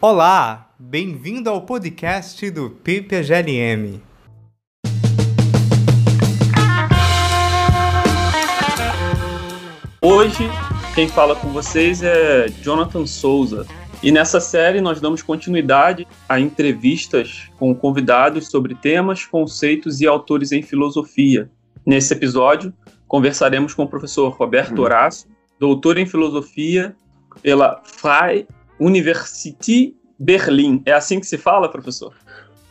Olá, bem-vindo ao podcast do Pipe GLM. Hoje, quem fala com vocês é Jonathan Souza. E nessa série nós damos continuidade a entrevistas com convidados sobre temas, conceitos e autores em filosofia. Nesse episódio, conversaremos com o professor Roberto hum. Horácio, doutor em filosofia pela Freie Universität Berlin. É assim que se fala, professor?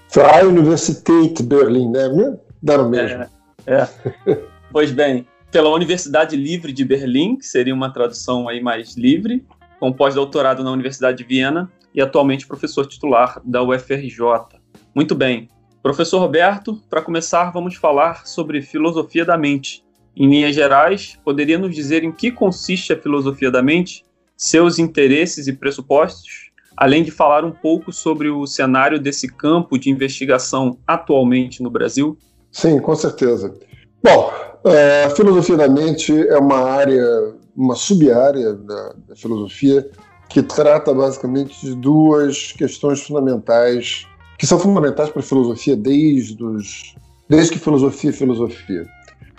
Freie Universität Berlin, né? Dá no mesmo. É, é. pois bem, pela Universidade Livre de Berlim, que seria uma tradução aí mais livre, com pós-doutorado na Universidade de Viena e atualmente professor titular da UFRJ. Muito bem. Professor Roberto, para começar, vamos falar sobre filosofia da mente. Em linhas gerais, poderia nos dizer em que consiste a filosofia da mente, seus interesses e pressupostos, além de falar um pouco sobre o cenário desse campo de investigação atualmente no Brasil? Sim, com certeza. Bom, é, a filosofia da mente é uma área, uma sub-área da, da filosofia que trata basicamente de duas questões fundamentais, que são fundamentais para a filosofia desde, os, desde que filosofia é filosofia.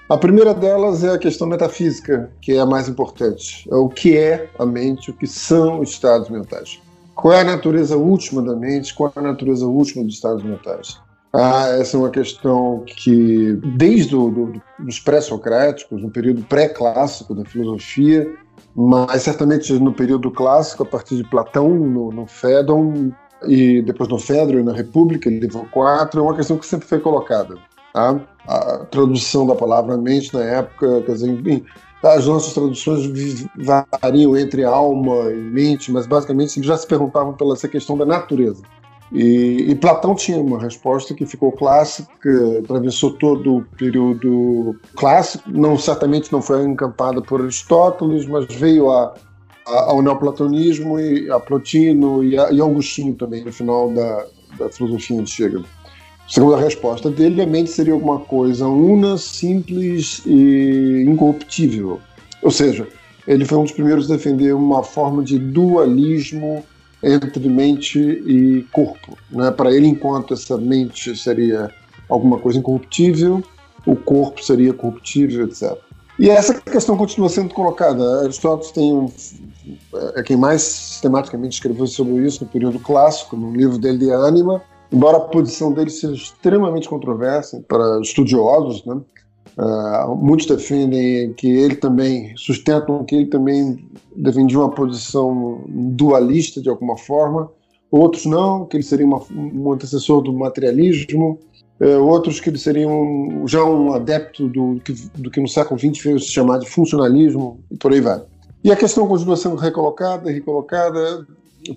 A primeira delas é a questão metafísica, que é a mais importante. É o que é a mente, o que são os estados mentais. Qual é a natureza última da mente, qual é a natureza última dos estados mentais. Ah, essa é uma questão que, desde do, do, os pré-socráticos, no período pré-clássico da filosofia, mas certamente no período clássico, a partir de Platão, no, no Fédon, e depois no Fédon e na República, livro 4, é uma questão que sempre foi colocada. Tá? A tradução da palavra mente na época, quer dizer, enfim, as nossas traduções variam entre alma e mente, mas basicamente já se perguntavam pela essa questão da natureza. E, e, Platão tinha uma resposta que ficou clássica, atravessou todo o período clássico, não certamente não foi encampada por Aristóteles, mas veio a, a, ao neoplatonismo e a Plotino e, a, e Augustinho também no final da, da filosofia antiga. Segundo a resposta dele, a mente seria alguma coisa una, simples e incorruptível. Ou seja, ele foi um dos primeiros a defender uma forma de dualismo entre mente e corpo. Né? Para ele, enquanto essa mente seria alguma coisa incorruptível, o corpo seria corruptível, etc. E essa questão continua sendo colocada. Aristóteles tem um, é quem mais sistematicamente escreveu sobre isso no período clássico, no livro dele de Anima, embora a posição dele seja extremamente controversa para estudiosos, né? Uh, muitos defendem que ele também, sustentam que ele também defendia uma posição dualista de alguma forma, outros não, que ele seria uma, um antecessor do materialismo, uh, outros que ele seria um, já um adepto do que, do que no século XX veio se chamar de funcionalismo, e por aí vai. E a questão continua sendo recolocada recolocada.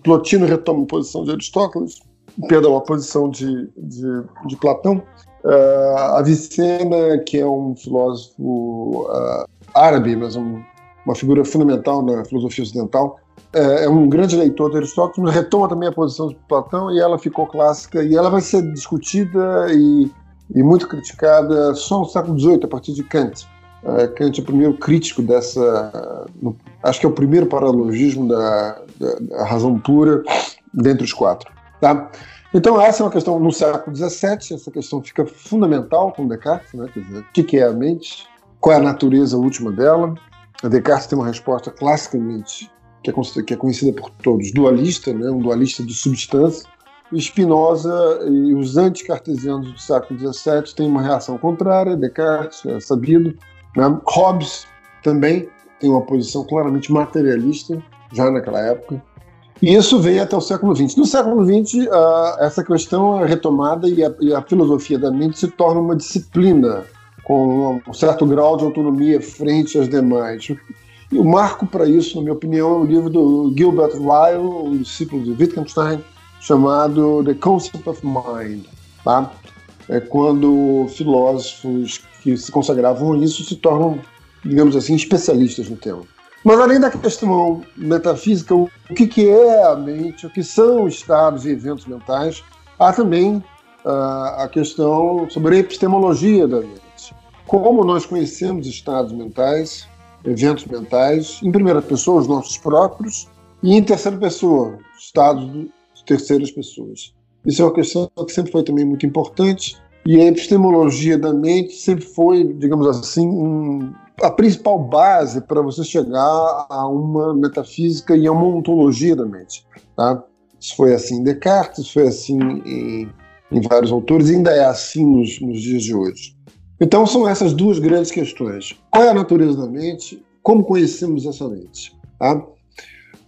Plotino retoma a posição de Aristóteles, perdão, a posição de, de, de Platão, Uh, Avicena, que é um filósofo uh, árabe, mas um, uma figura fundamental na filosofia ocidental, uh, é um grande leitor de Aristóteles, retoma também a posição de Platão e ela ficou clássica e ela vai ser discutida e, e muito criticada só no século XVIII, a partir de Kant. Kant é o primeiro crítico dessa. Acho que é o primeiro paralogismo da, da, da razão pura dentre os quatro. Tá? Então, essa é uma questão no século XVII, essa questão fica fundamental com Descartes, né? Dizer, o que é a mente, qual é a natureza última dela. A Descartes tem uma resposta classicamente, que é, que é conhecida por todos, dualista, né? um dualista de substância. O Spinoza e os anticartesianos do século XVII têm uma reação contrária, Descartes é sabido. Né? Hobbes também tem uma posição claramente materialista, já naquela época. E isso veio até o século XX. No século XX, uh, essa questão é retomada e a, e a, filosofia da mente se torna uma disciplina com um certo grau de autonomia frente às demais. E o marco para isso, na minha opinião, é o livro do Gilbert Ryle, um discípulo de Wittgenstein, chamado The Concept of Mind. Tá? É quando filósofos que se consagravam a isso se tornam, digamos assim, especialistas no tema. Mas além da questão metafísica, o que, que é a mente, o que são estados e eventos mentais, há também uh, a questão sobre a epistemologia da mente. Como nós conhecemos estados mentais, eventos mentais, em primeira pessoa, os nossos próprios, e em terceira pessoa, estados de terceiras pessoas. Isso é uma questão que sempre foi também muito importante. E a epistemologia da mente sempre foi, digamos assim, um, a principal base para você chegar a uma metafísica e a uma ontologia da mente. Tá? Isso foi assim em Descartes, isso foi assim em, em vários autores, e ainda é assim nos, nos dias de hoje. Então são essas duas grandes questões. Qual é a natureza da mente? Como conhecemos essa mente? Tá?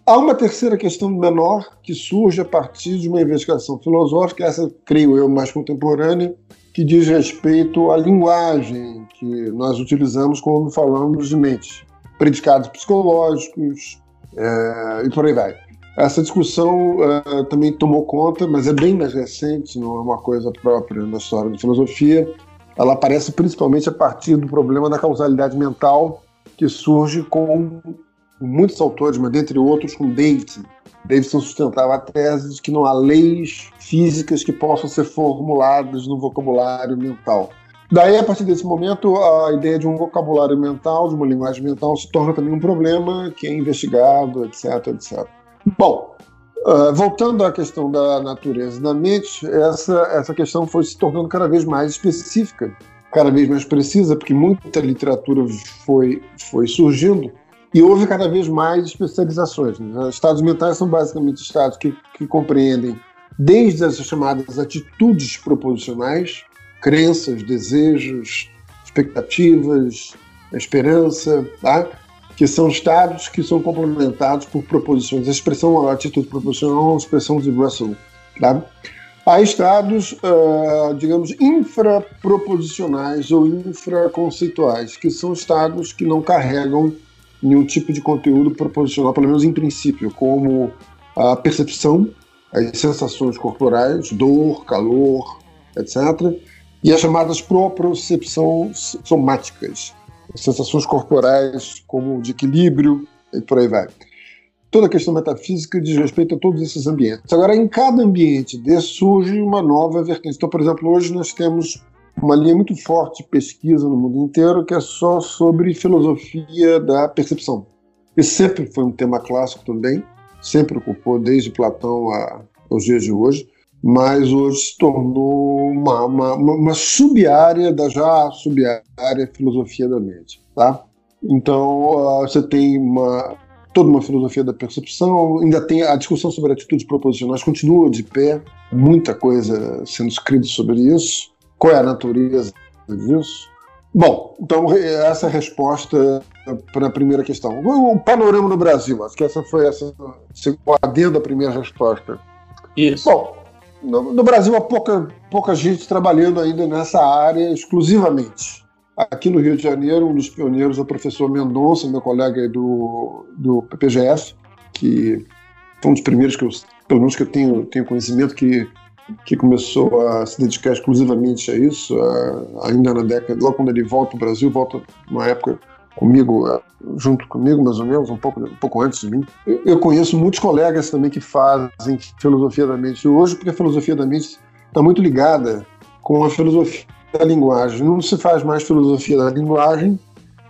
Há uma terceira questão menor que surge a partir de uma investigação filosófica, essa, creio eu, mais contemporânea, que diz respeito à linguagem que nós utilizamos quando falamos de mente, predicados psicológicos é, e por aí vai. Essa discussão uh, também tomou conta, mas é bem mais recente, não é uma coisa própria na história da filosofia. Ela aparece principalmente a partir do problema da causalidade mental, que surge com muitos autores, mas dentre outros com Davidson. Davidson sustentava a tese de que não há leis físicas que possam ser formuladas no vocabulário mental. Daí, a partir desse momento, a ideia de um vocabulário mental, de uma linguagem mental, se torna também um problema que é investigado, etc, etc. Bom, uh, voltando à questão da natureza da mente, essa, essa questão foi se tornando cada vez mais específica, cada vez mais precisa, porque muita literatura foi, foi surgindo e houve cada vez mais especializações. Né? Estados mentais são basicamente estados que, que compreendem desde as chamadas atitudes proposicionais, crenças, desejos, expectativas, esperança, tá? que são estados que são complementados por proposições. A expressão a atitude proposicional é uma expressão de Russell. Tá? Há estados, uh, digamos, infraproposicionais ou infraconceituais, que são estados que não carregam nenhum tipo de conteúdo proposicional, pelo menos em princípio, como a percepção, as sensações corporais, dor, calor, etc., e as chamadas propriocepções somáticas, sensações corporais como de equilíbrio e por aí vai. Toda a questão metafísica diz respeito a todos esses ambientes. Agora, em cada ambiente desse surge uma nova vertente. Então, por exemplo, hoje nós temos uma linha muito forte de pesquisa no mundo inteiro que é só sobre filosofia da percepção. Esse sempre foi um tema clássico também, sempre ocupou desde Platão a, aos dias de hoje mas hoje se tornou uma, uma, uma sub-área da já sub-área filosofia da mente. Tá? Então, uh, você tem uma, toda uma filosofia da percepção, ainda tem a discussão sobre atitudes proposicionais, continua de pé, muita coisa sendo escrita sobre isso. Qual é a natureza disso? Bom, então essa é a resposta para a primeira questão. O panorama no Brasil, acho que essa foi essa, o adendo da primeira resposta. Isso. Bom, no, no, Brasil há pouca, pouca gente trabalhando ainda nessa área exclusivamente. Aqui no Rio de Janeiro, um dos pioneiros é o professor Mendonça, meu colega do, do PPGF, que foi um dos primeiros que eu, pelo menos que eu tenho, tenho conhecimento, que, que começou a se dedicar exclusivamente a isso, ainda na década, logo quando ele volta para o Brasil, volta numa época comigo, é, junto comigo, mais ou menos, um pouco, um pouco antes de mim. Eu conheço muitos colegas também que fazem filosofia da mente hoje, porque a filosofia da mente está muito ligada com a filosofia da linguagem. Não se faz mais filosofia da linguagem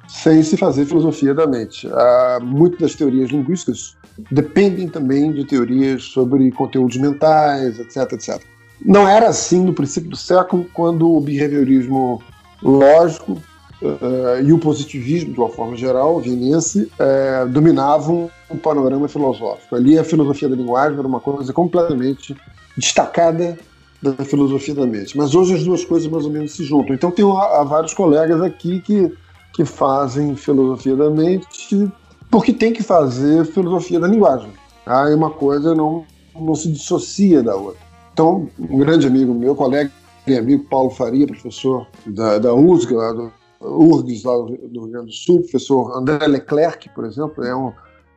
sem se fazer filosofia da mente. Há muitas das teorias linguísticas dependem também de teorias sobre conteúdos mentais, etc, etc. Não era assim no princípio do século, quando o behaviorismo lógico uh, e o positivismo, de uma forma geral, vienense, uh, dominavam o panorama filosófico. Ali a filosofia da linguagem era uma coisa completamente destacada da filosofia da mente. Mas hoje as duas coisas mais ou menos se juntam. Então tem há vários colegas aqui que, que fazem filosofia da mente porque tem que fazer filosofia da linguagem. Aí tá? uma coisa não, não se dissocia da outra. Então, um grande amigo meu, colega e amigo Paulo Faria, professor da, da USG, lá do, URGS lá do Rio Grande do Sul, o professor André Leclerc, por exemplo, é, um,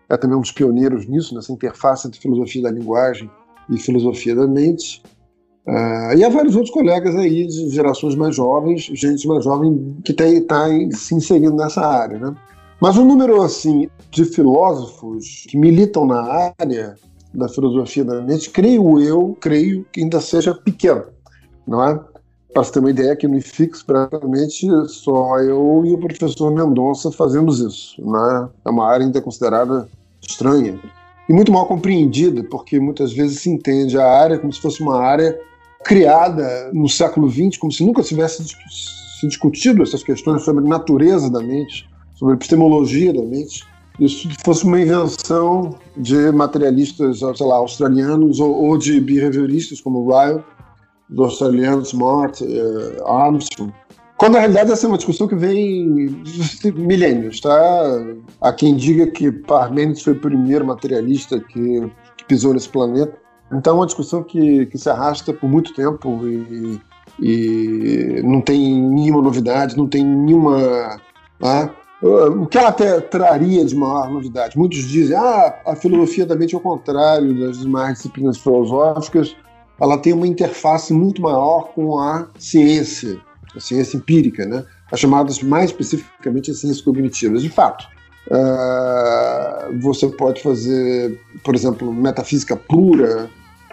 é também um dos pioneiros nisso, nessa interface entre filosofia da linguagem e filosofia da mente. Uh, e há vários outros colegas aí de gerações mais jovens, gente mais jovem que está se inserindo nessa área, né? Mas o número assim de filósofos que militam na área da filosofia da mente, creio eu, creio que ainda seja pequeno, não é? Para você ter uma ideia, aqui no IFIX, praticamente só eu e o professor Mendonça fazemos isso. Né? É uma área ainda considerada estranha. e muito mal compreendida, porque muitas vezes se entende a área como se fosse uma área criada no século XX, como se nunca tivesse se discutido essas questões sobre natureza da mente, sobre epistemologia da mente. Isso fosse uma invenção de materialistas, sei lá, australianos ou, ou de behavioristas como Ryle, do australiano Smart, uh, Armstrong. Quando na realidade essa é uma discussão que vem milênios, tá? Há quem diga que Parmênides foi o primeiro materialista que, que pisou nesse planeta. Então é uma discussão que, que se arrasta por muito tempo e, e não tem nenhuma novidade, não tem nenhuma. Né? O que ela até traria de maior novidade? Muitos dizem ah, a filosofia da mente, ao contrário das demais disciplinas filosóficas, ela tem uma interface muito maior com a ciência, a ciência empírica, né? as chamadas mais especificamente as ciências cognitivas. De fato, uh, você pode fazer, por exemplo, metafísica pura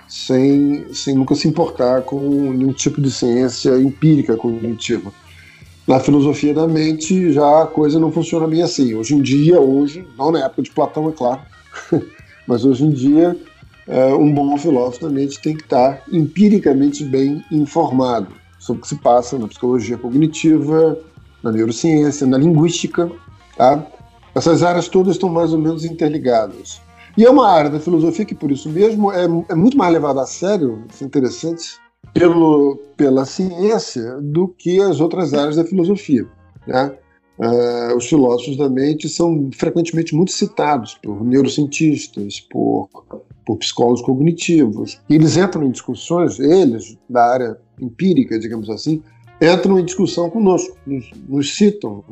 sem, sem nunca se importar com nenhum tipo de ciência empírica cognitiva. Na filosofia da mente já a coisa não funciona bem assim. Hoje em dia, hoje, não na época de Platão, é claro, mas hoje em dia um bom filósofo mente tem que estar empiricamente bem informado sobre o que se passa na psicologia cognitiva, na neurociência, na linguística. Tá? Essas áreas todas estão mais ou menos interligadas. E é uma área da filosofia que, por isso mesmo, é, é muito mais levada a sério, isso é interessante, pelo, pela ciência do que as outras áreas da filosofia. Né? Uh, os filósofos da mente são frequentemente muito citados por neurocientistas, por, por psicólogos cognitivos. E eles entram em discussões, eles, da área empírica, digamos assim, entram em discussão conosco, nos, nos citam,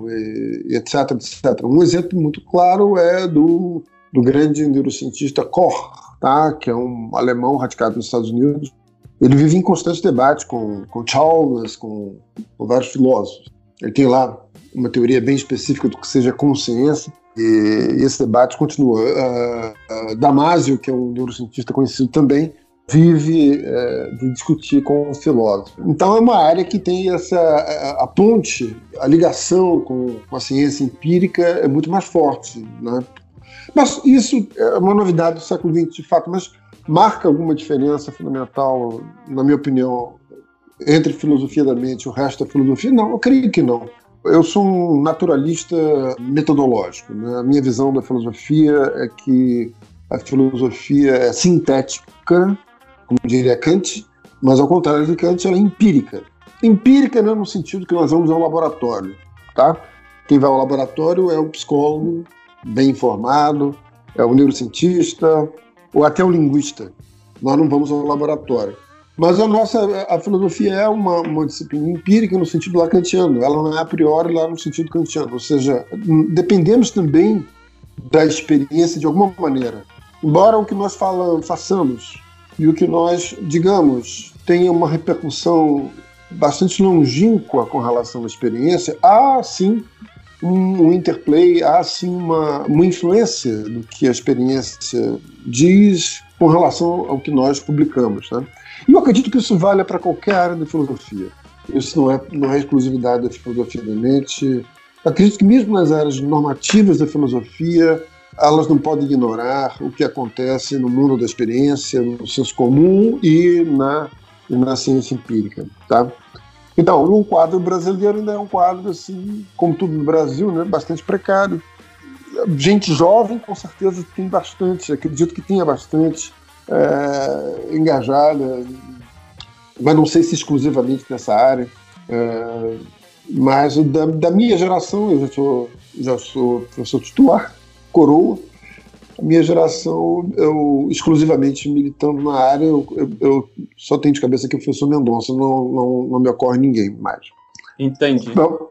etc, etc. Um exemplo muito claro é do do grande neurocientista Koch, tá? que é um alemão radicado nos Estados Unidos. Ele vive em constante debate com, com Chalmers, com, com vários filósofos. Ele tem lá uma teoria bem específica do que seja consciência, e esse debate continua. Uh, uh, Damasio, que é um neurocientista conhecido também, vive uh, de discutir com o filósofo. Então é uma área que tem essa a, a ponte, a ligação com, com, a ciência empírica é muito mais forte, né? Mas isso é uma novidade do século XX, de fato, mas marca alguma diferença fundamental, na minha opinião, entre filosofia da mente e o resto da filosofia? Não, eu creio que não. Eu sou um naturalista metodológico. Né? A minha visão da filosofia é que a filosofia é sintética, como diria Kant, mas ao contrário de Kant, ela é empírica. Empírica não é no sentido que nós vamos ao laboratório, tá? Quem vai ao laboratório é o psicólogo, bem informado, é o neurocientista ou até o linguista. Nós não vamos ao laboratório. Mas a nossa a filosofia é uma, uma disciplina empírica no sentido lacantiano, ela não é a priori lá no sentido kantiano, ou seja, dependemos também da experiência de alguma maneira. Embora o que nós falamos, façamos e o que nós digamos tenha uma repercussão bastante longínqua com relação à experiência, há sim um interplay, há sim uma, uma influência do que a experiência diz com relação ao que nós publicamos. Né? E eu acredito que isso vale para qualquer área da filosofia. Isso não é, não é exclusividade da filosofia da mente. Acredito que mesmo nas áreas normativas da filosofia, elas não podem ignorar o que acontece no mundo da experiência, no senso comum e na, e na ciência empírica. Tá? Então, o quadro brasileiro ainda é um quadro, assim, como tudo no Brasil, né, bastante precário. Gente jovem, com certeza, tem bastante, acredito que tenha bastante é, engajada, mas não sei se exclusivamente nessa área. É, mas da, da, minha geração, eu já sou, já sou professor titular, coroa, minha geração, eu exclusivamente militando na área, eu, eu, eu só tenho de cabeça que o professor Mendonça, não, não, não me ocorre ninguém mais. Entendi. Então,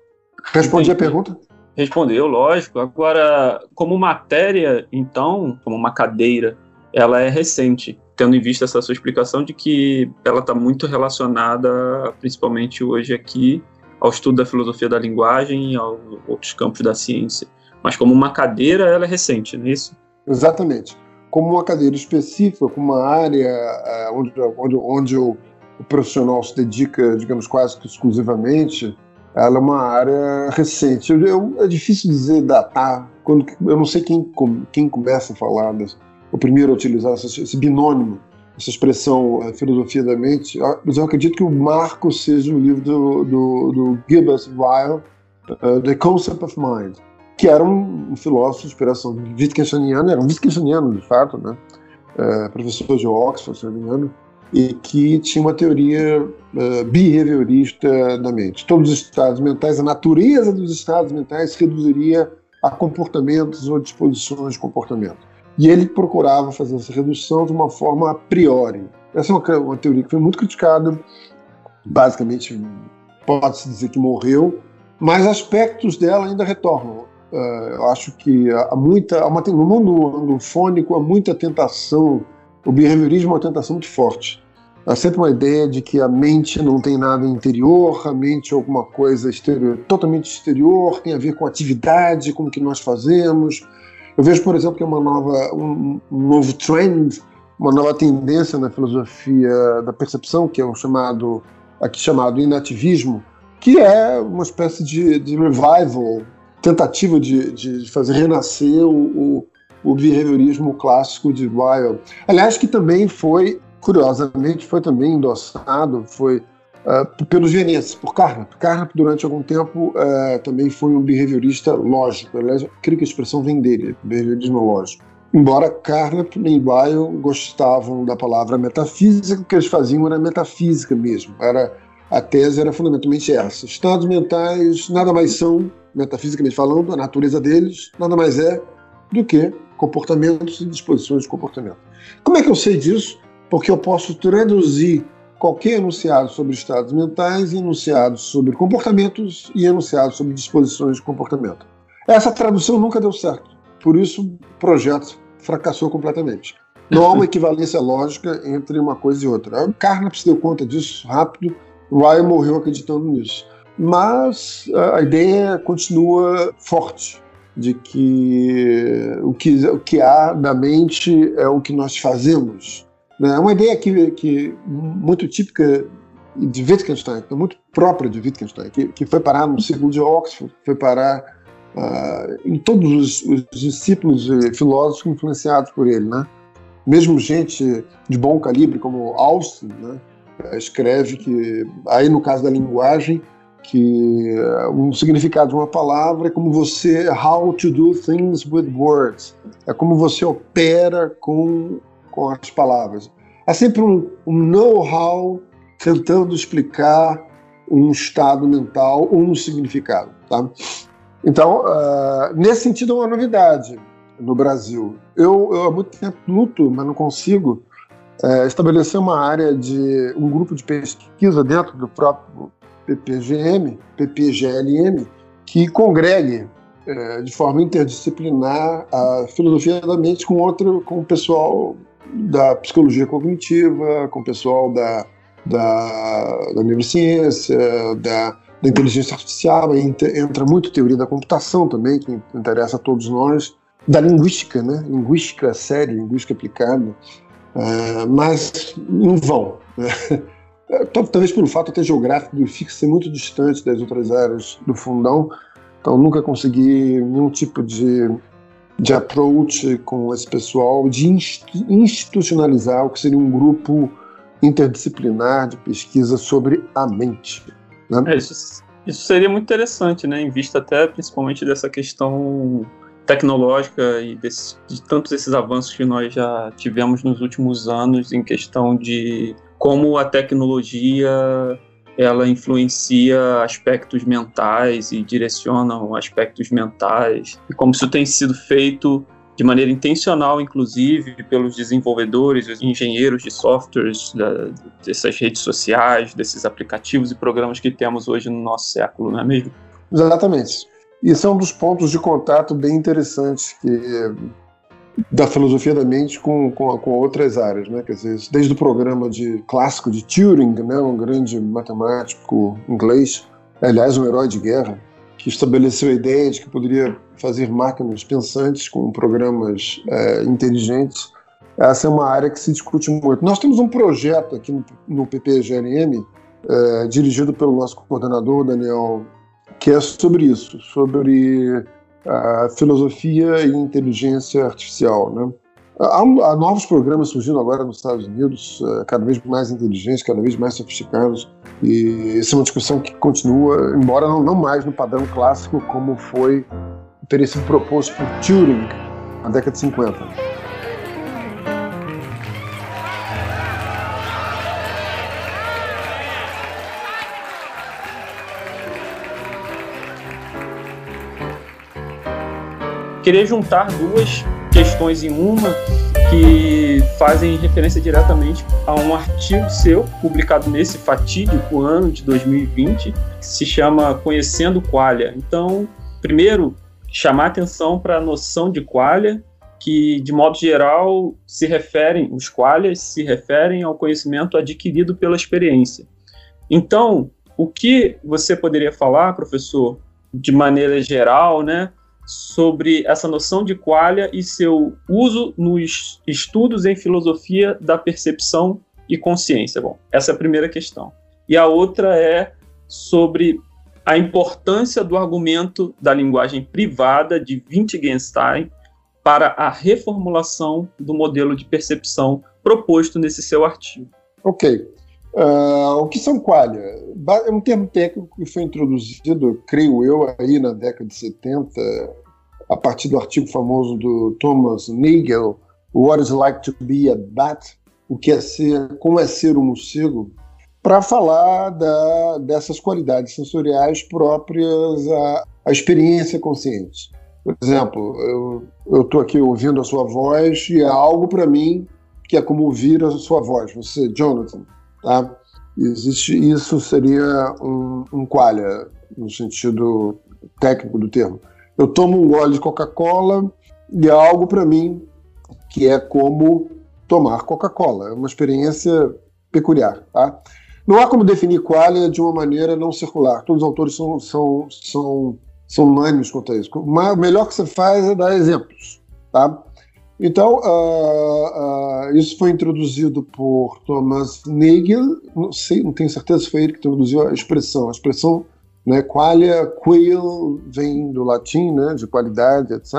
respondi Entendi. a pergunta? Respondeu, lógico. Agora, como matéria, então, como uma cadeira, ela é recente, tendo em vista essa sua explicação de que ela está muito relacionada, principalmente hoje aqui, ao estudo da filosofia da linguagem e aos outros campos da ciência. Mas como uma cadeira, ela é recente, não é isso? Exatamente. Como uma cadeira específica, como uma área uh, onde, onde, onde o, o, profissional se dedica, digamos, quase que exclusivamente, ela é uma área recente. Eu, eu, é difícil dizer datar, quando, eu não sei quem, quem começa a falar das, o primeiro a utilizar esse binônimo, essa expressão a filosofia da mente, mas eu acredito que o marco seja o livro do, do, do Ryle, uh, The Concept of Mind, que era um, um filósofo de inspiração Wittgensteiniana, era um Wittgensteiniano de fato, né? Uh, professor de Oxford, se não me engano, e que tinha uma teoria uh, behaviorista da mente. Todos os estados mentais, a natureza dos estados mentais se reduziria a comportamentos ou disposições de comportamento. E ele procurava fazer essa redução de uma forma a priori. Essa é uma, uma teoria que foi muito criticada, basicamente pode-se dizer que morreu, mas aspectos dela ainda retornam. Uh, eu acho que há muita, há uma, no mundo fônico há muita tentação o behaviorismo é uma tentação muito forte. Há sempre uma ideia de que a mente não tem nada interior, a mente é alguma coisa exterior, totalmente exterior, tem a ver com atividade, com o que nós fazemos. Eu vejo, por exemplo, que é uma nova, um, um novo trend, uma nova tendência na filosofia da percepção, que é o chamado, aqui chamado inativismo, que é uma espécie de, de revival, tentativa de, de fazer renascer o, o o behaviorismo clássico de Weil. Aliás, que também foi, curiosamente, foi também endossado, foi uh, pelos vienenses, por Carnap. Carnap, durante algum tempo, uh, também foi um behaviorista lógico. Aliás, creio que a expressão vem dele, behaviorismo lógico. Embora Carnap nem Weil gostavam da palavra metafísica, o que eles faziam era metafísica mesmo. Era, a tese era fundamentalmente essa. Estados mentais nada mais são, metafisicamente falando, a natureza deles nada mais é do que comportamentos e disposições de comportamento. Como é que eu sei disso? Porque eu posso traduzir qualquer enunciado sobre estados mentais em enunciados sobre comportamentos e enunciados sobre disposições de comportamento. Essa tradução nunca deu certo, por isso o projeto fracassou completamente. Não há uma equivalência lógica entre uma coisa e outra. Carnap se deu conta disso rápido, Ryan morreu acreditando nisso. Mas a ideia continua forte de que o que, o que há na mente é o que nós fazemos. É uma ideia que, que muito típica de Wittgenstein, é muito própria de Wittgenstein, que, que foi parar no ciclo de Oxford, foi parar uh, em todos os, os, discípulos e filósofos influenciados por ele. Né? Mesmo gente de bom calibre, como Austin, né? escreve que, aí no caso da linguagem, que um significado de uma palavra é como você how to do things with words é como você opera com com as palavras. É sempre um, um know-how tentando explicar um estado mental um significado tá? Então uh, nesse sentido é uma novidade no Brasil. Eu, eu há muito tempo luto mas não consigo uh, estabelecer uma área de um grupo de pesquisa dentro do próprio PPGM, PPGLM, que congregue é, de forma interdisciplinar a filosofia da mente com outro, com o pessoal da psicologia cognitiva, com o pessoal da, da, da neurociência, da, da inteligência artificial, entra muito teoria da computação também, que interessa a todos nós, da linguística, né? linguística séria, linguística aplicada, é, mas em vão. Né? talvez pelo fato até geográfico do FIC ser muito distante das outras áreas do fundão, então nunca consegui nenhum tipo de, de approach com esse pessoal, de institucionalizar o que seria um grupo interdisciplinar de pesquisa sobre a mente. Né? É, isso, isso seria muito interessante, né, em vista até principalmente dessa questão tecnológica e desse, de tantos esses avanços que nós já tivemos nos últimos anos em questão de como a tecnologia ela influencia aspectos mentais e direciona aspectos mentais e como isso tem sido feito de maneira intencional, inclusive, pelos desenvolvedores, os engenheiros de softwares da, dessas redes sociais, desses aplicativos e programas que temos hoje no nosso século, não é mesmo? Exatamente. Isso é um dos pontos de contato bem interessantes que da filosofia da mente com, com, com, outras áreas, né? Quer dizer, desde o programa de clássico de Turing, né, um grande matemático inglês, aliás, um herói de guerra, que estabeleceu a ideia de que poderia fazer máquinas pensantes com programas é, inteligentes. Essa é uma área que se discute muito. Nós temos um projeto aqui no, no é, dirigido pelo nosso coordenador, Daniel, que é sobre isso, sobre a filosofia e inteligência artificial. Né? Há, há, novos programas surgindo agora nos Estados Unidos, uh, cada vez mais inteligentes, cada vez mais sofisticados, e essa é uma discussão que continua, embora não, não mais no padrão clássico como foi teria sido proposto por Turing na década de 50. Queria juntar duas questões em uma que fazem referência diretamente a um artigo seu publicado nesse fatídico ano de 2020, que se chama Conhecendo Qualia. Então, primeiro, chamar atenção para a noção de qualia, que de modo geral se referem, os qualias se referem ao conhecimento adquirido pela experiência. Então, o que você poderia falar, professor, de maneira geral, né, sobre essa noção de qualia e seu uso nos estudos em filosofia da percepção e consciência. Bom, essa é a primeira questão. E a outra é sobre a importância do argumento da linguagem privada de Wittgenstein para a reformulação do modelo de percepção proposto nesse seu artigo. Ok. Uh, o que são qualia? É um termo técnico que foi introduzido, creio eu, aí na década de 70, a partir do artigo famoso do Thomas Nagel, What is Like to Be a Bat? O que é ser, como é ser um morcego? Para falar da, dessas qualidades sensoriais próprias à, à experiência consciente. Por exemplo, eu estou aqui ouvindo a sua voz e é algo para mim que é como ouvir a sua voz. Você, Jonathan, Tá? Existe isso seria um, um qualia no sentido técnico do termo. Eu tomo um gole de Coca-Cola e é algo para mim que é como tomar Coca-Cola. É uma experiência peculiar. Tá? Não há como definir qualia de uma maneira não circular. Todos os autores são, são, são, são unânimes quanto a isso. O melhor que você faz é dar exemplos. Tá? Então, uh, uh, isso foi introduzido por Thomas Nagel, não sei, não tenho certeza se foi ele que introduziu a expressão. A expressão, né, qualia, quail, vem do latim, né, de qualidade, etc.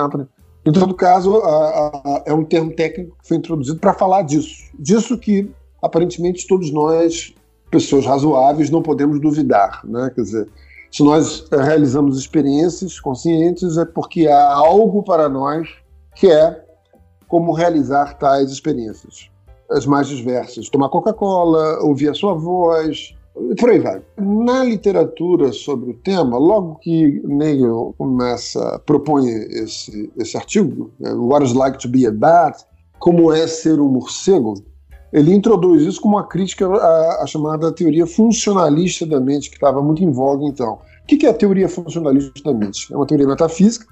Em todo caso, uh, é um termo técnico que foi introduzido para falar disso. Disso que, aparentemente, todos nós, pessoas razoáveis, não podemos duvidar. Né? Quer dizer, se nós realizamos experiências conscientes, é porque há algo para nós que é como realizar tais experiências. As mais diversas. Tomar Coca-Cola, ouvir a sua voz, por aí vai. Na literatura sobre o tema, logo que Nagel começa, propõe esse, esse artigo, né, What is like to be a bat, como é ser um morcego, ele introduz isso como uma crítica à, à chamada teoria funcionalista da mente, que estava muito em voga então. O que é a teoria funcionalista da mente? É uma teoria metafísica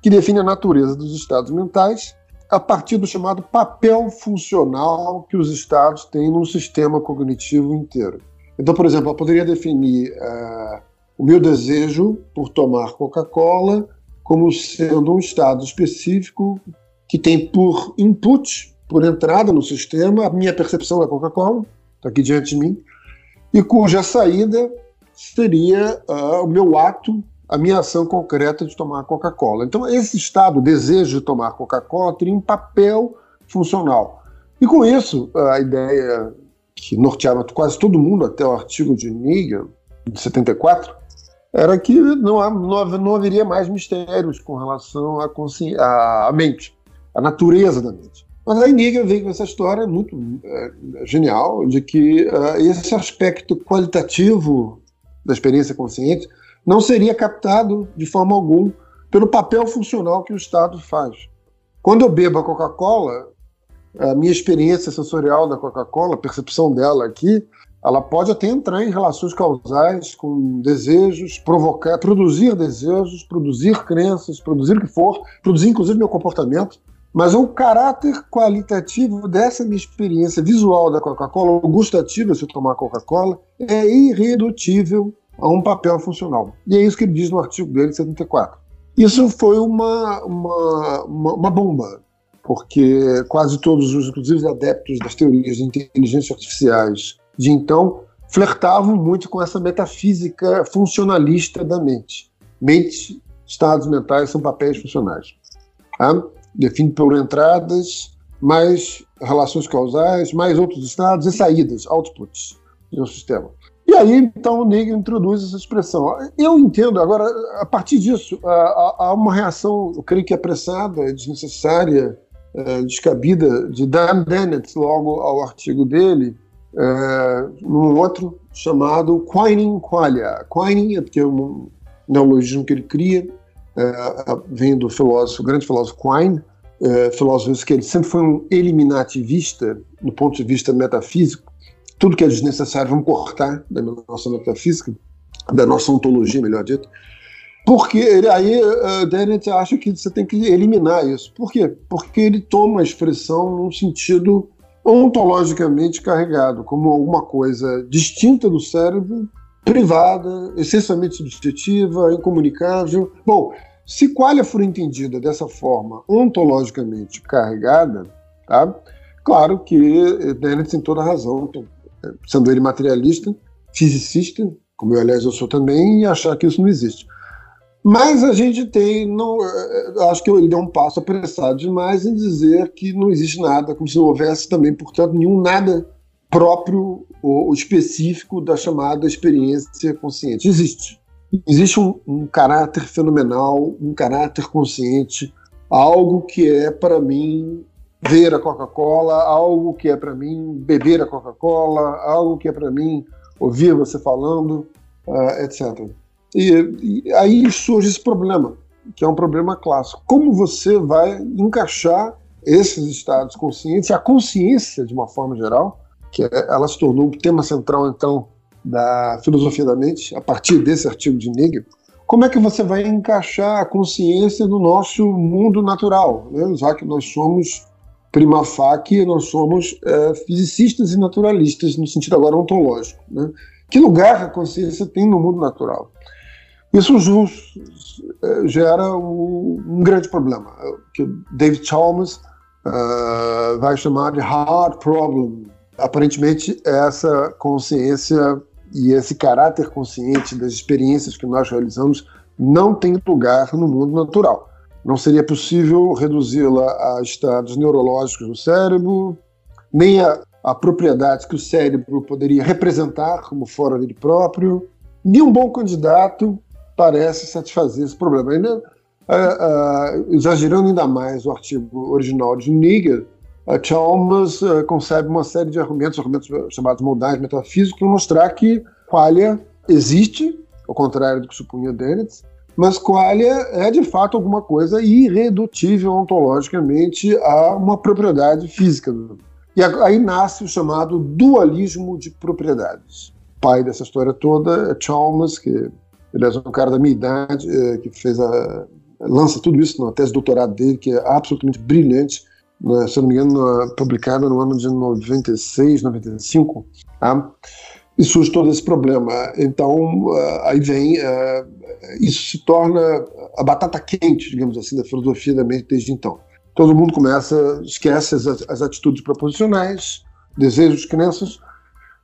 que define a natureza dos estados mentais a partir do chamado papel funcional que os estados têm no sistema cognitivo inteiro. Então, por exemplo, eu poderia definir uh, o meu desejo por tomar Coca-Cola como sendo um estado específico que tem por input, por entrada no sistema, a minha percepção da Coca-Cola, está aqui diante de mim, e cuja saída seria uh, o meu ato a minha ação concreta de tomar Coca-Cola. Então, esse estado, o desejo de tomar Coca-Cola, teria um papel funcional. E com isso, a ideia que norteava quase todo mundo, até o artigo de Nigel, de 74, era que não, não, haveria mais mistérios com relação à, à mente, à natureza da mente. Mas aí Nigel veio com essa história muito é, genial de que uh, esse aspecto qualitativo da experiência consciente não seria captado de forma alguma pelo papel funcional que o Estado faz. Quando eu bebo a Coca-Cola, a minha experiência sensorial da Coca-Cola, a percepção dela aqui, ela pode até entrar em relações causais com desejos, provocar, produzir desejos, produzir crenças, produzir o que for, produzir inclusive meu comportamento. Mas o caráter qualitativo dessa minha experiência visual da Coca-Cola, o gustativo se eu tomar Coca-Cola, é irredutível a um papel funcional. E é isso que ele diz no artigo dele, 74. Isso foi uma, uma, uma, uma bomba, porque quase todos os, inclusive adeptos das teorias de inteligência artificiais de então, flertavam muito com essa metafísica funcionalista da mente. Mente, estados mentais são papéis funcionais. Tá? Define por entradas mais relações causais, mais outros estados e saídas, outputs de um sistema. E aí, então, o Nagel introduz essa expressão. Eu entendo, agora, a partir disso, há uma reação, eu creio que apressada, desnecessária, é, descabida, de Dan Dennett, logo ao artigo dele, é, num outro chamado Quining Qualia. Quining é porque é um neologismo que ele cria, é, vem do filósofo, grande filósofo Quine, é, filósofo que ele sempre foi um eliminativista, do ponto de vista metafísico, tudo que é desnecessário vamos cortar da nossa metafísica, da nossa ontologia, melhor dito. Porque ele, aí uh, Dennett acha que você tem que eliminar isso. Por quê? Porque ele toma a expressão num sentido ontologicamente carregado, como alguma coisa distinta do cérebro, privada, essencialmente subjetiva, incomunicável. Bom, se qualia for entendida dessa forma, ontologicamente carregada, tá? claro que Dennett tem toda a razão, então, sendo ele materialista, fisicista, como eu, aliás, eu sou também, e achar que isso não existe. Mas a gente tem, não, acho que ele deu um passo apressado demais em dizer que não existe nada, como se não houvesse também, portanto, nenhum nada próprio ou específico da chamada experiência consciente. Existe. Existe um, um caráter fenomenal, um caráter consciente, algo que é para mim ver a Coca-Cola, algo que é para mim beber a Coca-Cola, algo que é para mim ouvir você falando, uh, ah, etc. E, e, aí surge esse problema, que é um problema clássico. Como você vai encaixar esses estados conscientes, a consciência de uma forma geral, que é, ela se tornou um tema central então da filosofia da mente, a partir desse artigo de Nigel, como é que você vai encaixar a consciência no nosso mundo natural, né? já que nós somos prima facie, nós somos é, fisicistas e naturalistas, no sentido agora ontológico. Né? Que lugar a consciência tem no mundo natural? Isso é, gera um, um, grande problema, que David Chalmers uh, vai chamar de hard problem. Aparentemente, essa consciência e esse caráter consciente das experiências que nós realizamos não tem lugar no mundo natural. Não seria possível reduzi-la a estados neurológicos do cérebro, nem a, a que o cérebro poderia representar como fora dele próprio. Nenhum bom candidato parece satisfazer esse problema. Ainda, uh, uh, exagerando ainda mais o artigo original de Nigel, uh, Chalmers concebe uma série de argumentos, argumentos chamados modais metafísicos, para mostrar que qualia existe, ao contrário do que supunha Dennett, mas qualia é de fato alguma coisa irredutível ontologicamente a uma propriedade física. E aí nasce o chamado dualismo de propriedades. O pai dessa história toda é Chalmers, que aliás, é um cara da minha idade, é, que fez a. lança tudo isso na tese de doutorado dele, que é absolutamente brilhante, né, se não me engano, publicada no ano de 96, 95. Tá? E surge todo esse problema. Então, uh, aí vem. Uh, isso se torna a batata quente, digamos assim, da filosofia da mente desde então. Todo mundo começa, esquece as, as atitudes proposicionais, desejos, crenças,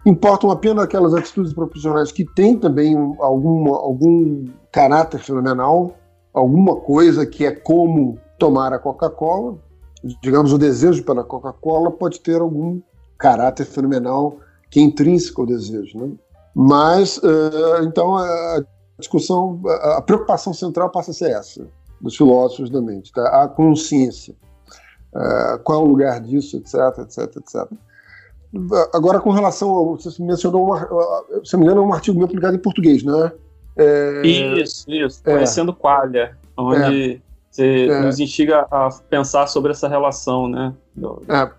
Importam apenas aquelas atitudes profissionais que têm também alguma, algum caráter fenomenal, alguma coisa que é como tomar a Coca-Cola. Digamos, o desejo pela Coca-Cola pode ter algum caráter fenomenal que é intrínseco ao desejo. Né? Mas, uh, então, a discussão, a preocupação central passa a ser essa, dos filósofos da mente, tá? a consciência. Uh, qual é o lugar disso, etc, etc, etc. Agora, com relação ao. Você mencionou, se não me engano, é um artigo meu publicado em português, né? É... Isso, isso. É. Conhecendo Qualia, onde é. você é. nos instiga a pensar sobre essa relação, né? Do... É.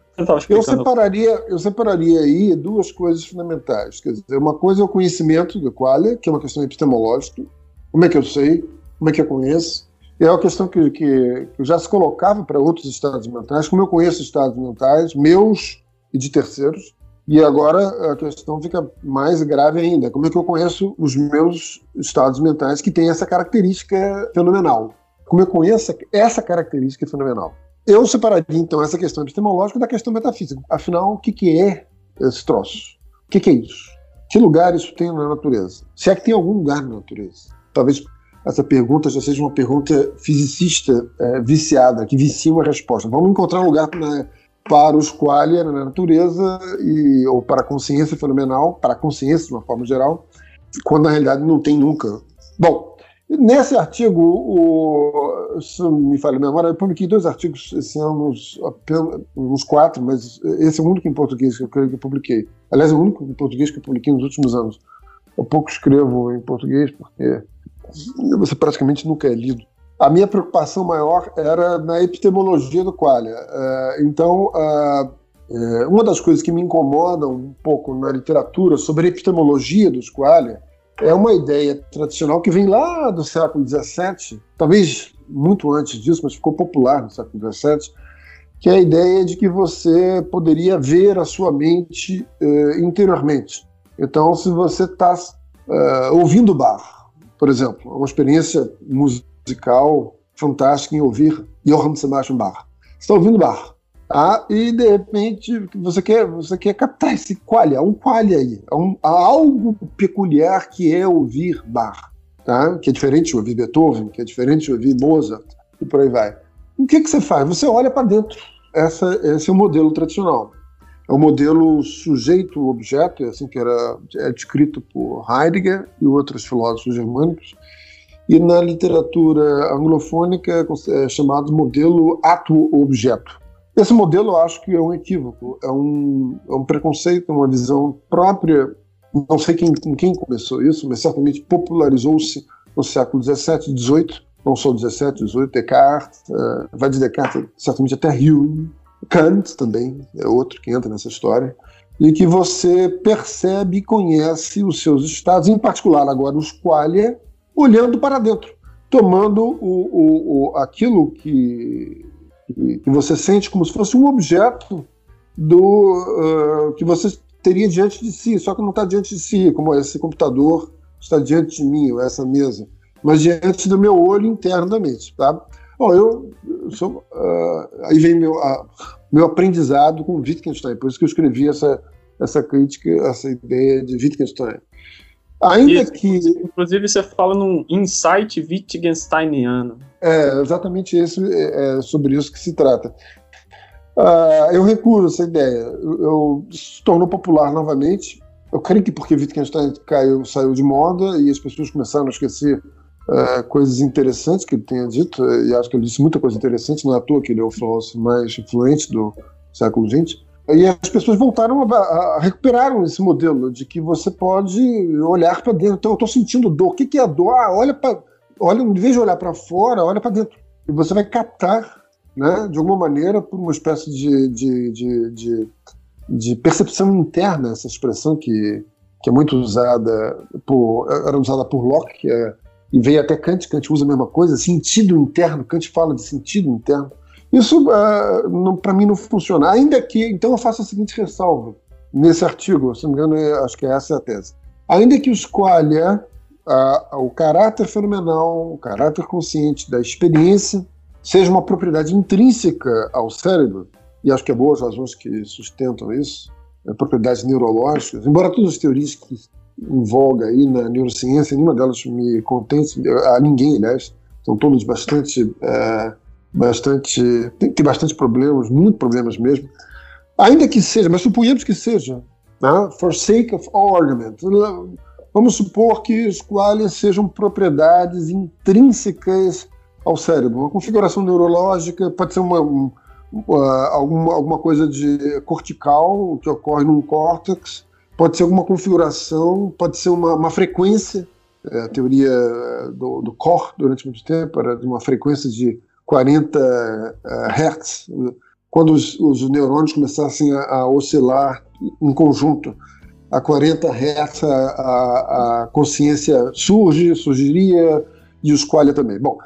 Eu separaria, eu separaria aí duas coisas fundamentais. Quer dizer, uma coisa é o conhecimento do Qualia, que é uma questão epistemológica. Como é que eu sei? Como é que eu conheço? E é uma questão que, que, que já se colocava para outros estados mentais. Como eu conheço estados mentais, meus e de terceiros. E agora a questão fica mais grave ainda. Como é que eu conheço os meus estados mentais que têm essa característica fenomenal? Como eu conheço essa característica fenomenal? Eu separaria então essa questão epistemológica da questão metafísica. Afinal, o que, que é esse troço? O que, que é isso? Que lugar isso tem na natureza? Se é que tem algum lugar na natureza? Talvez essa pergunta já seja uma pergunta fisicista é, viciada, que vicia uma resposta. Vamos encontrar um lugar na, para os qualia na natureza e, ou para a consciência fenomenal, para a consciência de uma forma geral, quando na realidade não tem nunca. Bom, nesse artigo, o, se me falha a memória, eu publiquei dois artigos esse ano, uns quatro, mas esse é o único em português que eu creio que eu publiquei. Aliás, é o único em português que eu publiquei nos últimos anos. Eu pouco escrevo em português porque você praticamente nunca é lido. A minha preocupação maior era na epistemologia do qualia. É, então, é, uma das coisas que me incomodam um pouco na literatura sobre a epistemologia dos qualia é uma ideia tradicional que vem lá do século XVII, talvez muito antes disso, mas ficou popular no século XVII, que é a ideia de que você poderia ver a sua mente uh, interiormente. Então, se você está uh, ouvindo Bach, por exemplo, uma experiência musical fantástica em ouvir Johann Sebastian Bach. Você está ouvindo Bach, ah, e de repente você quer, você quer captar esse qualia, um qualia aí, um, algo peculiar que é ouvir Bach, tá? que é diferente de ouvir Beethoven, que é diferente de ouvir Mozart, e por aí vai. O que, que você faz? Você olha para dentro. Essa, esse é o modelo tradicional. É o modelo sujeito-objeto, é assim que era é descrito por Heidegger e outros filósofos germânicos, e na literatura anglofônica é chamado modelo ato-objeto. Esse modelo eu acho que é um equívoco, é um, é um preconceito, uma visão própria. Não sei quem, quem começou isso, mas certamente popularizou-se no século XVII, XVIII, não só XVII, XVIII, Descartes, uh, vai de Descartes certamente até Hume, Kant também é outro que entra nessa história, e que você percebe e conhece os seus estados, em particular agora os qualia, olhando para dentro, tomando o, o, o aquilo que que você sente como se fosse um objeto do uh, que você teria diante de si, só que não está diante de si, como esse computador está diante de mim, ou essa mesa, mas diante do meu olho internamente, tá? Bom, eu, sou, uh, aí vem meu, uh, meu aprendizado com Wittgenstein, por isso que eu escrevi essa, essa crítica, essa ideia de Wittgenstein. Ainda isso, que. Inclusive, você fala num insight Wittgensteiniano. É, exatamente esse, é, é sobre isso que se trata. Uh, eu recuso essa ideia. Eu, eu, se tornou popular novamente. Eu creio que porque Wittgenstein caiu, saiu de moda e as pessoas começaram a esquecer uh, coisas interessantes que ele tenha dito, e acho que ele disse muita coisa interessante, não é à toa que ele é o filósofo mais influente do século XX. E as pessoas voltaram a, a recuperaram esse modelo de que você pode olhar para dentro. Então, eu estou sentindo dor. O que, que é dor? Ah, olha para, olha, em vez de olhar para fora, olha para dentro. E você vai captar, né, de alguma maneira, por uma espécie de, de, de, de, de percepção interna, essa expressão que, que é muito usada por, era usada por Locke, que é, e veio até Kant, Kant usa a mesma coisa, sentido interno. Kant fala de sentido interno. Isso, uh, para mim, não funciona. Ainda que, então, eu faço a seguinte ressalva nesse artigo, se não me engano, é, acho que essa é a tese. Ainda que escolha uh, o caráter fenomenal, o caráter consciente da experiência, seja uma propriedade intrínseca ao cérebro, e acho que há boas razões que sustentam isso, é, propriedades neurológicas, embora todas as teorias que em voga aí na neurociência, nenhuma delas me contente, a ninguém, aliás, são todas bastante uh, bastante. Tem, tem bastante problemas, muito problemas mesmo. Ainda que seja, mas suponhamos que seja, né? for sake of argument. Vamos supor que os quais sejam propriedades intrínsecas ao cérebro. Uma configuração neurológica pode ser uma, uma, alguma, alguma coisa de cortical que ocorre num córtex, pode ser alguma configuração, pode ser uma, uma frequência. É, a teoria do, do Koch, durante muito tempo, era de uma frequência de 40 uh, Hz, quando os, os, neurônios começassem a, a, oscilar em conjunto a 40 Hz, a, a, consciência surge, surgiria, e os qualia também. Bom,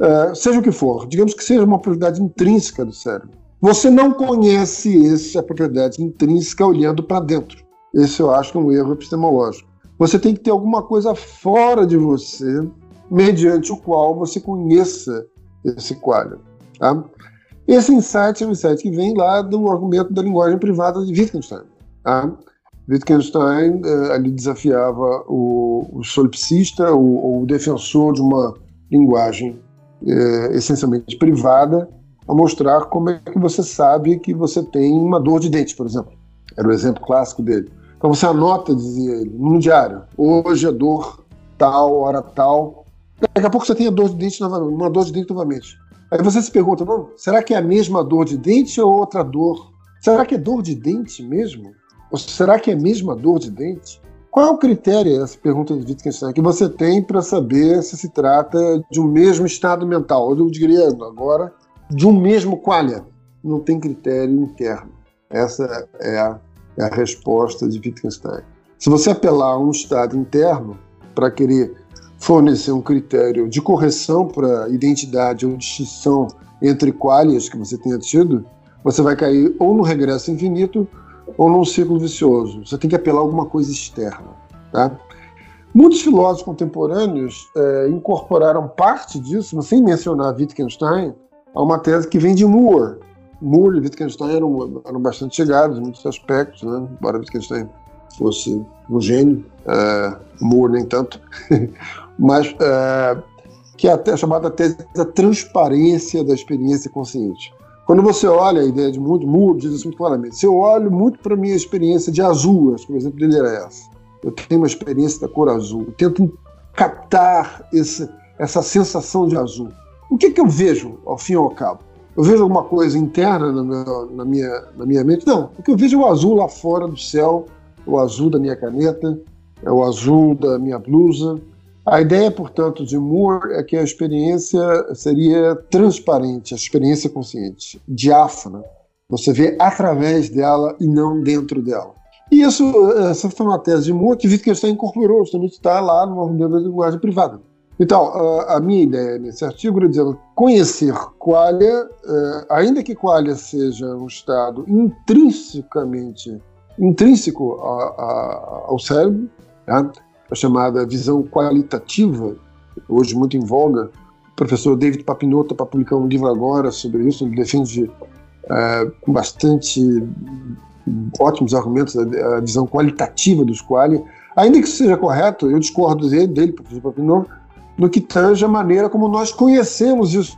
uh, seja o que for, digamos que seja uma propriedade intrínseca do cérebro. Você não conhece essa propriedade intrínseca olhando para dentro. Esse eu acho que é um erro epistemológico. Você tem que ter alguma coisa fora de você, mediante o qual você conheça esse quadro. Tá? Esse insight é um insight que vem lá do argumento da linguagem privada de Wittgenstein. Tá? Wittgenstein eh, ali desafiava o, o solipsista, o, o, defensor de uma linguagem eh, essencialmente privada, a mostrar como é que você sabe que você tem uma dor de dente, por exemplo. Era o exemplo clássico dele. Então você anota, dizia ele, no diário, hoje a dor tal, hora tal. Daqui a pouco você tem a dor de dente novamente, uma dor de dente novamente. Aí você se pergunta, será que é a mesma dor de dente ou outra dor? Será que é dor de dente mesmo? Ou será que é a mesma dor de dente? Qual é o critério, essa pergunta do Wittgenstein, que você tem para saber se se trata de um mesmo estado mental? Eu diria agora, de um mesmo qualia. Não tem critério interno. Essa é a, é a resposta de Wittgenstein. Se você apelar a um estado interno para querer fornecer um critério de correção para identidade ou distinção entre qualias que você tenha tido, você vai cair ou no regresso infinito ou num ciclo vicioso. Você tem que apelar a alguma coisa externa. Tá? Muitos filósofos contemporâneos é, incorporaram parte disso, mas sem mencionar Wittgenstein, a uma tese que vem de Moore. Moore e Wittgenstein eram, eram bastante chegados em muitos aspectos, né? embora Wittgenstein fosse um gênio, é, Moore nem tanto, mas é, que é até chamada tese da transparência da experiência consciente. Quando você olha a ideia de mundo, Moore diz isso muito claramente. Se eu olho muito para a minha experiência de azul, acho que o exemplo dele era essa. Eu tenho uma experiência da cor azul. Eu tento captar esse, essa sensação de azul. O que, que eu vejo, ao fim e ao cabo? Eu vejo alguma coisa interna na minha, na minha, na minha mente? Não. O que eu vejo é o azul lá fora do céu, o azul da minha caneta, é o azul da minha blusa. A ideia, portanto, de Moore é que a experiência seria transparente, a experiência consciente, diáfana. Você vê através dela e não dentro dela. E isso, essa foi uma tese de Moore que Wittgenstein incorporou, justamente está lá no movimento da linguagem privada. Então, a minha ideia nesse artigo é dizer conhecer qualia, eh, ainda que qualia seja um estado intrinsecamente intrínseco ao cérebro, tá? A chamada visão qualitativa, hoje muito em voga. O professor David Papinotto está publicar um livro agora sobre isso, ele defende é, com bastante ótimos argumentos a, visão qualitativa dos qualia. Ainda que isso seja correto, eu discordo dele, dele professor Papinotto, no que tange a maneira como nós conhecemos isso.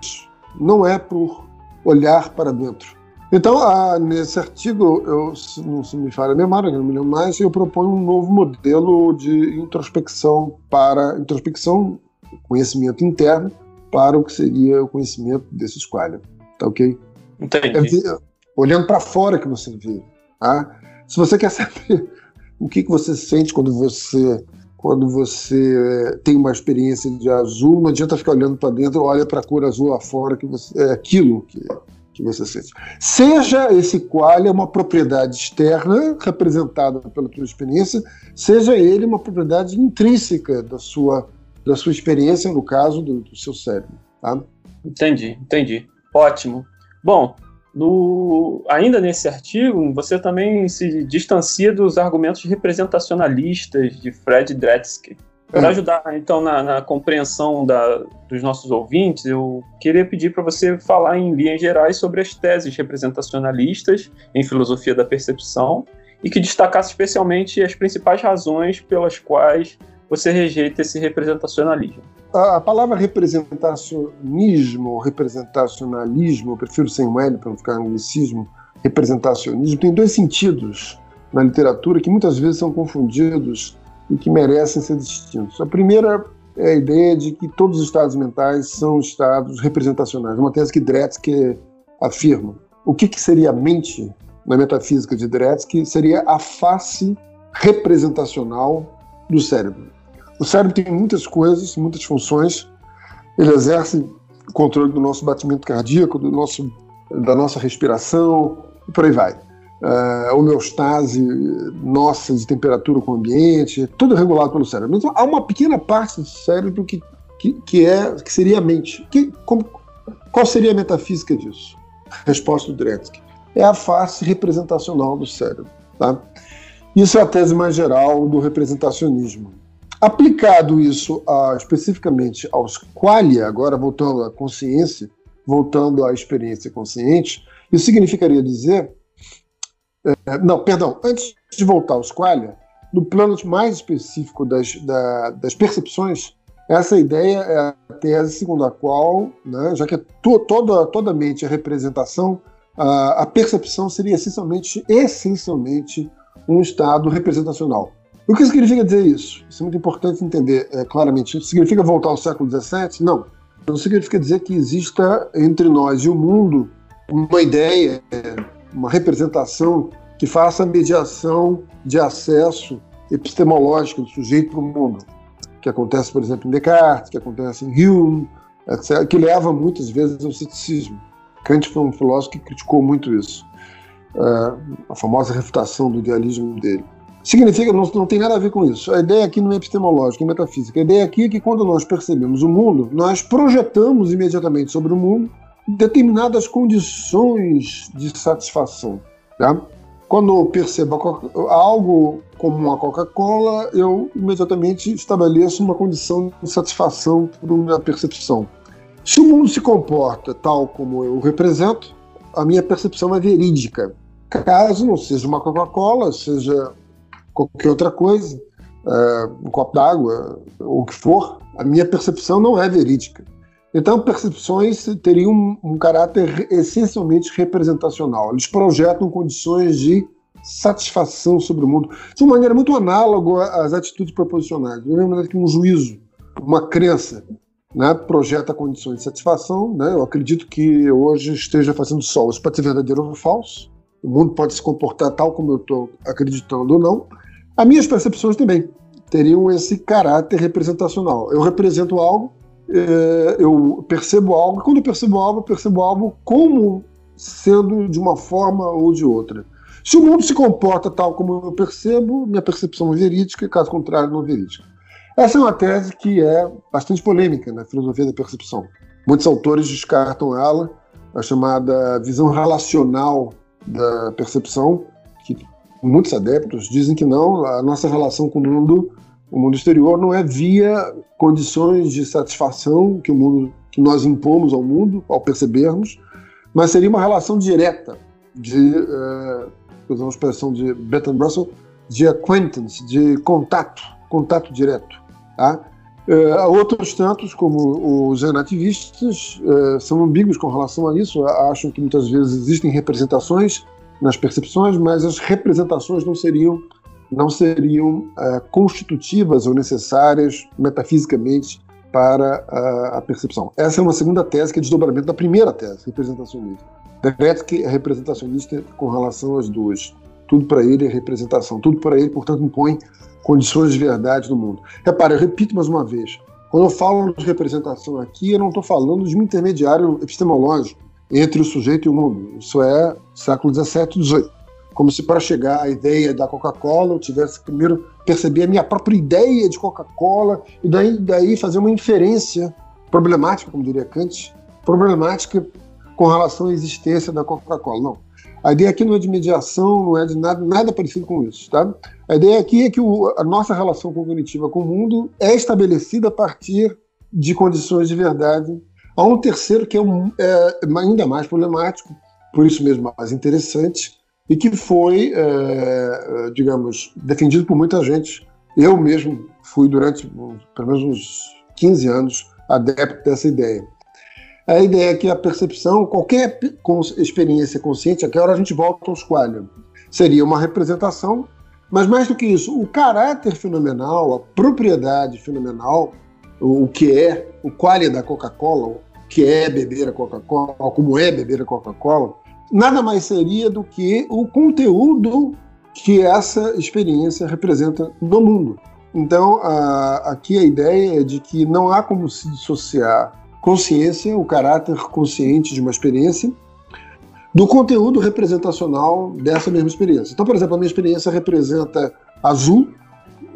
Não é por olhar para dentro. Então, ah, nesse artigo, eu, se não se me falha a memória, não me lembro mais, eu proponho um novo modelo de introspecção para introspecção, conhecimento interno, para o que seria o conhecimento desses quadros. Tá ok? Entendi. É, olhando para fora que você vê. Tá? Se você quer saber o que, que você sente quando você quando você tem uma experiência de azul, não adianta ficar olhando para dentro, olha para a cor azul lá fora, que você, é aquilo que você sente. Seja esse qualia uma propriedade externa, representada pela tua experiência, seja ele uma propriedade intrínseca da sua, da sua experiência, no caso do, do seu cérebro. Tá? Entendi, entendi. Ótimo. Bom, no, ainda nesse artigo, você também se distancia dos argumentos representacionalistas de Fred Dretsky. Para é. ajudar, então, na, na compreensão da, dos nossos ouvintes, eu queria pedir para você falar em linhas gerais sobre as teses representacionalistas em filosofia da percepção e que destacasse especialmente as principais razões pelas quais você rejeita esse representacionalismo. A, a palavra representacionismo, representacionalismo, eu prefiro sem o L para não ficar anglicismo, representacionismo, tem dois sentidos na literatura que muitas vezes são confundidos e que merecem ser distintos. A primeira é a ideia de que todos os estados mentais são estados representacionais, uma tese que Dretsky afirma. O que, que seria a mente na metafísica de Dretsky seria a face representacional do cérebro. O cérebro tem muitas coisas, muitas funções. Ele exerce o controle do nosso batimento cardíaco, do nosso, da nossa respiração e por aí vai uh, homeostase nossa de temperatura com o ambiente, tudo regulado pelo cérebro. Então, há uma pequena parte do cérebro que, que, que, é, que seria a mente. Que, como, qual seria a metafísica disso? Resposta do Dretsky. É a face representacional do cérebro. Tá? Isso é a tese mais geral do representacionismo. Aplicado isso a, especificamente aos qualia, agora voltando à consciência, voltando à experiência consciente, isso significaria dizer é, não, perdão, antes de voltar aos qualia, no plano mais específico das, da, das percepções, Essa ideia é a tese segundo a qual, né, já que to, toda, toda mente é representação, a, a percepção seria essencialmente, essencialmente um estado representacional. O que significa dizer isso? Isso é muito importante entender é, claramente. Significa voltar ao século XVII? Não. Não significa dizer que exista entre nós e o mundo uma ideia, uma representação que faça a mediação de acesso epistemológico do sujeito para o mundo, que acontece, por exemplo, em Descartes, que acontece em Hume, etc., que leva muitas vezes ao ceticismo. Kant foi um filósofo que criticou muito isso, é, a famosa refutação do idealismo dele. Significa, não, não tem nada a ver com isso. A ideia aqui não é epistemológica, é metafísica. A ideia aqui é que quando nós percebemos o mundo, nós projetamos imediatamente sobre o mundo determinadas condições de satisfação. Tá? Quando eu percebo algo como a Coca-Cola, eu imediatamente estabeleço uma condição de satisfação por uma percepção. Se o mundo se comporta tal como eu represento, a minha percepção é verídica. Caso não seja uma Coca-Cola, seja qualquer outra coisa, uh, um copo d'água, ou o que for, a minha percepção não é verídica. Então, percepções teriam um, caráter essencialmente representacional. Eles projetam condições de satisfação sobre o mundo, de uma maneira muito análoga às atitudes proposicionais. Da maneira que um juízo, uma crença, né, projeta condições de satisfação. Né, eu acredito que hoje esteja fazendo sol. Isso pode ser verdadeiro ou falso. O mundo pode se comportar tal como eu estou acreditando ou não. As minhas percepções também teriam esse caráter representacional. Eu represento algo, é, eu percebo algo, quando eu percebo algo, eu percebo algo como sendo de uma forma ou de outra. Se o mundo se comporta tal como eu percebo, minha percepção é verídica, caso contrário, não é verídica. Essa é uma tese que é bastante polêmica na filosofia da percepção. Muitos autores descartam ela, a chamada visão relacional da percepção, que muitos adeptos dizem que não, a nossa relação com o mundo, o mundo exterior, não é via condições de satisfação que o mundo que nós impomos ao mundo ao percebermos, mas seria uma relação direta de, é, usar uma expressão de Bertrand Russell, de acquaintance, de contato, contato direto. Tá? Uh, outros tantos, como os zenativistas, uh, são ambíguos com relação a isso, acham que muitas vezes existem representações nas percepções, mas as representações não seriam não seriam uh, constitutivas ou necessárias metafisicamente para uh, a percepção. Essa é uma segunda tese que é desdobramento da primeira tese, representacionista. Debretzky é representacionista com relação às duas. Tudo para ele é representação. Tudo para ele, portanto, impõe condições de verdade no mundo. Repare, eu repito mais uma vez. Quando eu falo de representação aqui, eu não estou falando de um intermediário epistemológico entre o sujeito e o mundo. Isso é século XVII e XVIII. Como se para chegar à ideia da Coca-Cola eu tivesse primeiro perceber a minha própria ideia de Coca-Cola e daí, daí fazer uma inferência problemática, como diria Kant, problemática com relação à existência da Coca-Cola. Não. A ideia aqui não é de mediação, não é de nada, nada parecido com isso. Tá? A ideia aqui é que o, a nossa relação cognitiva com o mundo é estabelecida a partir de condições de verdade Há um terceiro que é, um, é, ainda mais problemático, por isso mesmo mais interessante, e que foi, é, digamos, defendido por muita gente. Eu mesmo fui durante pelo menos uns 15 anos adepto dessa ideia. A ideia é que a percepção, qualquer experiência consciente, aquela hora a gente volta ao squalho, seria uma representação, mas mais do que isso, o caráter fenomenal, a propriedade fenomenal o que é, o qual é da Coca-Cola, o que é beber a Coca-Cola, como é beber a Coca-Cola, nada mais seria do que o conteúdo que essa experiência representa no mundo. Então, a, aqui a ideia é de que não há como se dissociar consciência, o caráter consciente de uma experiência, do conteúdo representacional dessa mesma experiência. Então, por exemplo, a minha experiência representa azul,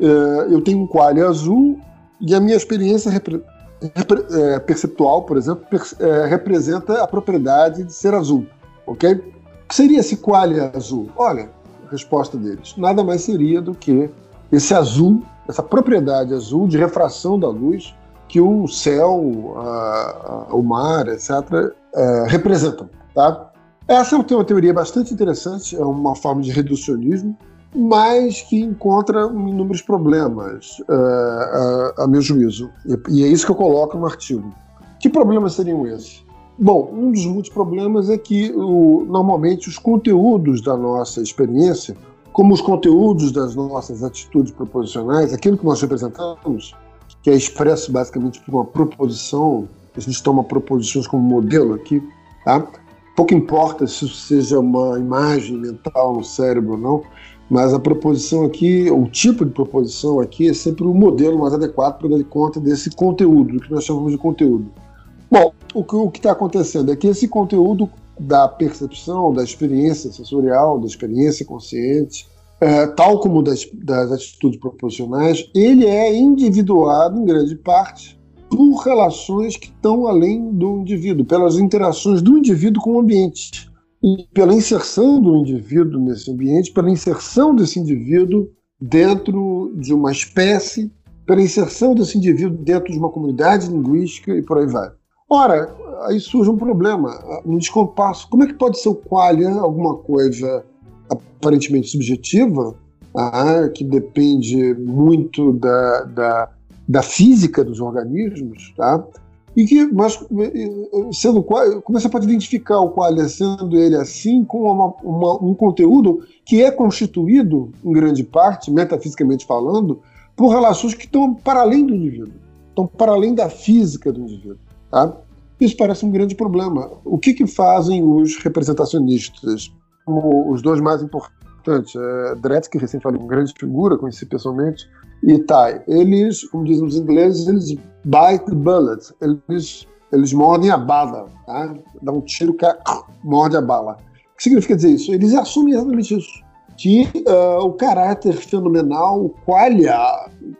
eh, eu tenho um coalho azul e a minha experiência é, perceptual, por exemplo, é, representa a propriedade de ser azul, ok? O que seria esse qualia azul? Olha, a resposta deles, nada mais seria do que esse azul, essa propriedade azul de refração da luz que o céu, a, a, o mar, etc., é, representam, tá? Essa é uma teoria bastante interessante, é uma forma de reducionismo, mas que encontra inúmeros problemas, a, a, meu juízo. E, e é isso que eu coloco no artigo. Que problemas seriam esses? Bom, um dos muitos problemas é que o, normalmente os conteúdos da nossa experiência, como os conteúdos das nossas atitudes proposicionais, aquilo que nós representamos, que é expresso basicamente por uma proposição, a gente toma proposições como modelo aqui, tá? Pouco importa se isso seja uma imagem mental no cérebro ou não, mas a proposição aqui, o tipo de proposição aqui é sempre o modelo mais adequado para dar conta desse conteúdo, do que nós chamamos de conteúdo. Bom, o que está acontecendo é que esse conteúdo da percepção, da experiência sensorial, da experiência consciente, é, tal como das, das atitudes proposicionais, ele é individuado em grande parte por relações que estão além do indivíduo, pelas interações do indivíduo com o ambiente e pela inserção do indivíduo nesse ambiente, pela inserção desse indivíduo dentro de uma espécie, pela inserção desse indivíduo dentro de uma comunidade linguística e por aí vai. Ora, aí surge um problema, um descompasso. Como é que pode ser o qualia alguma coisa aparentemente subjetiva, ah, que depende muito da, da, da, física dos organismos, tá? E que, mas sendo como você pode identificar o qualia sendo ele assim com uma, uma, um conteúdo que é constituído, em grande parte, metafisicamente falando, por relações que estão para além do indivíduo, estão para além da física do indivíduo. Tá? Isso parece um grande problema. O que, que fazem os representacionistas? Os dois mais importantes, é, recém falei, uma grande figura, conheci pessoalmente, e Tai. Eles, como dizem os ingleses, eles bite the bullet, eles, eles mordem a bala, tá? dá um tiro que morde a bala. O que significa dizer isso? Eles assumem exatamente isso. Que uh, o caráter fenomenal, o qualia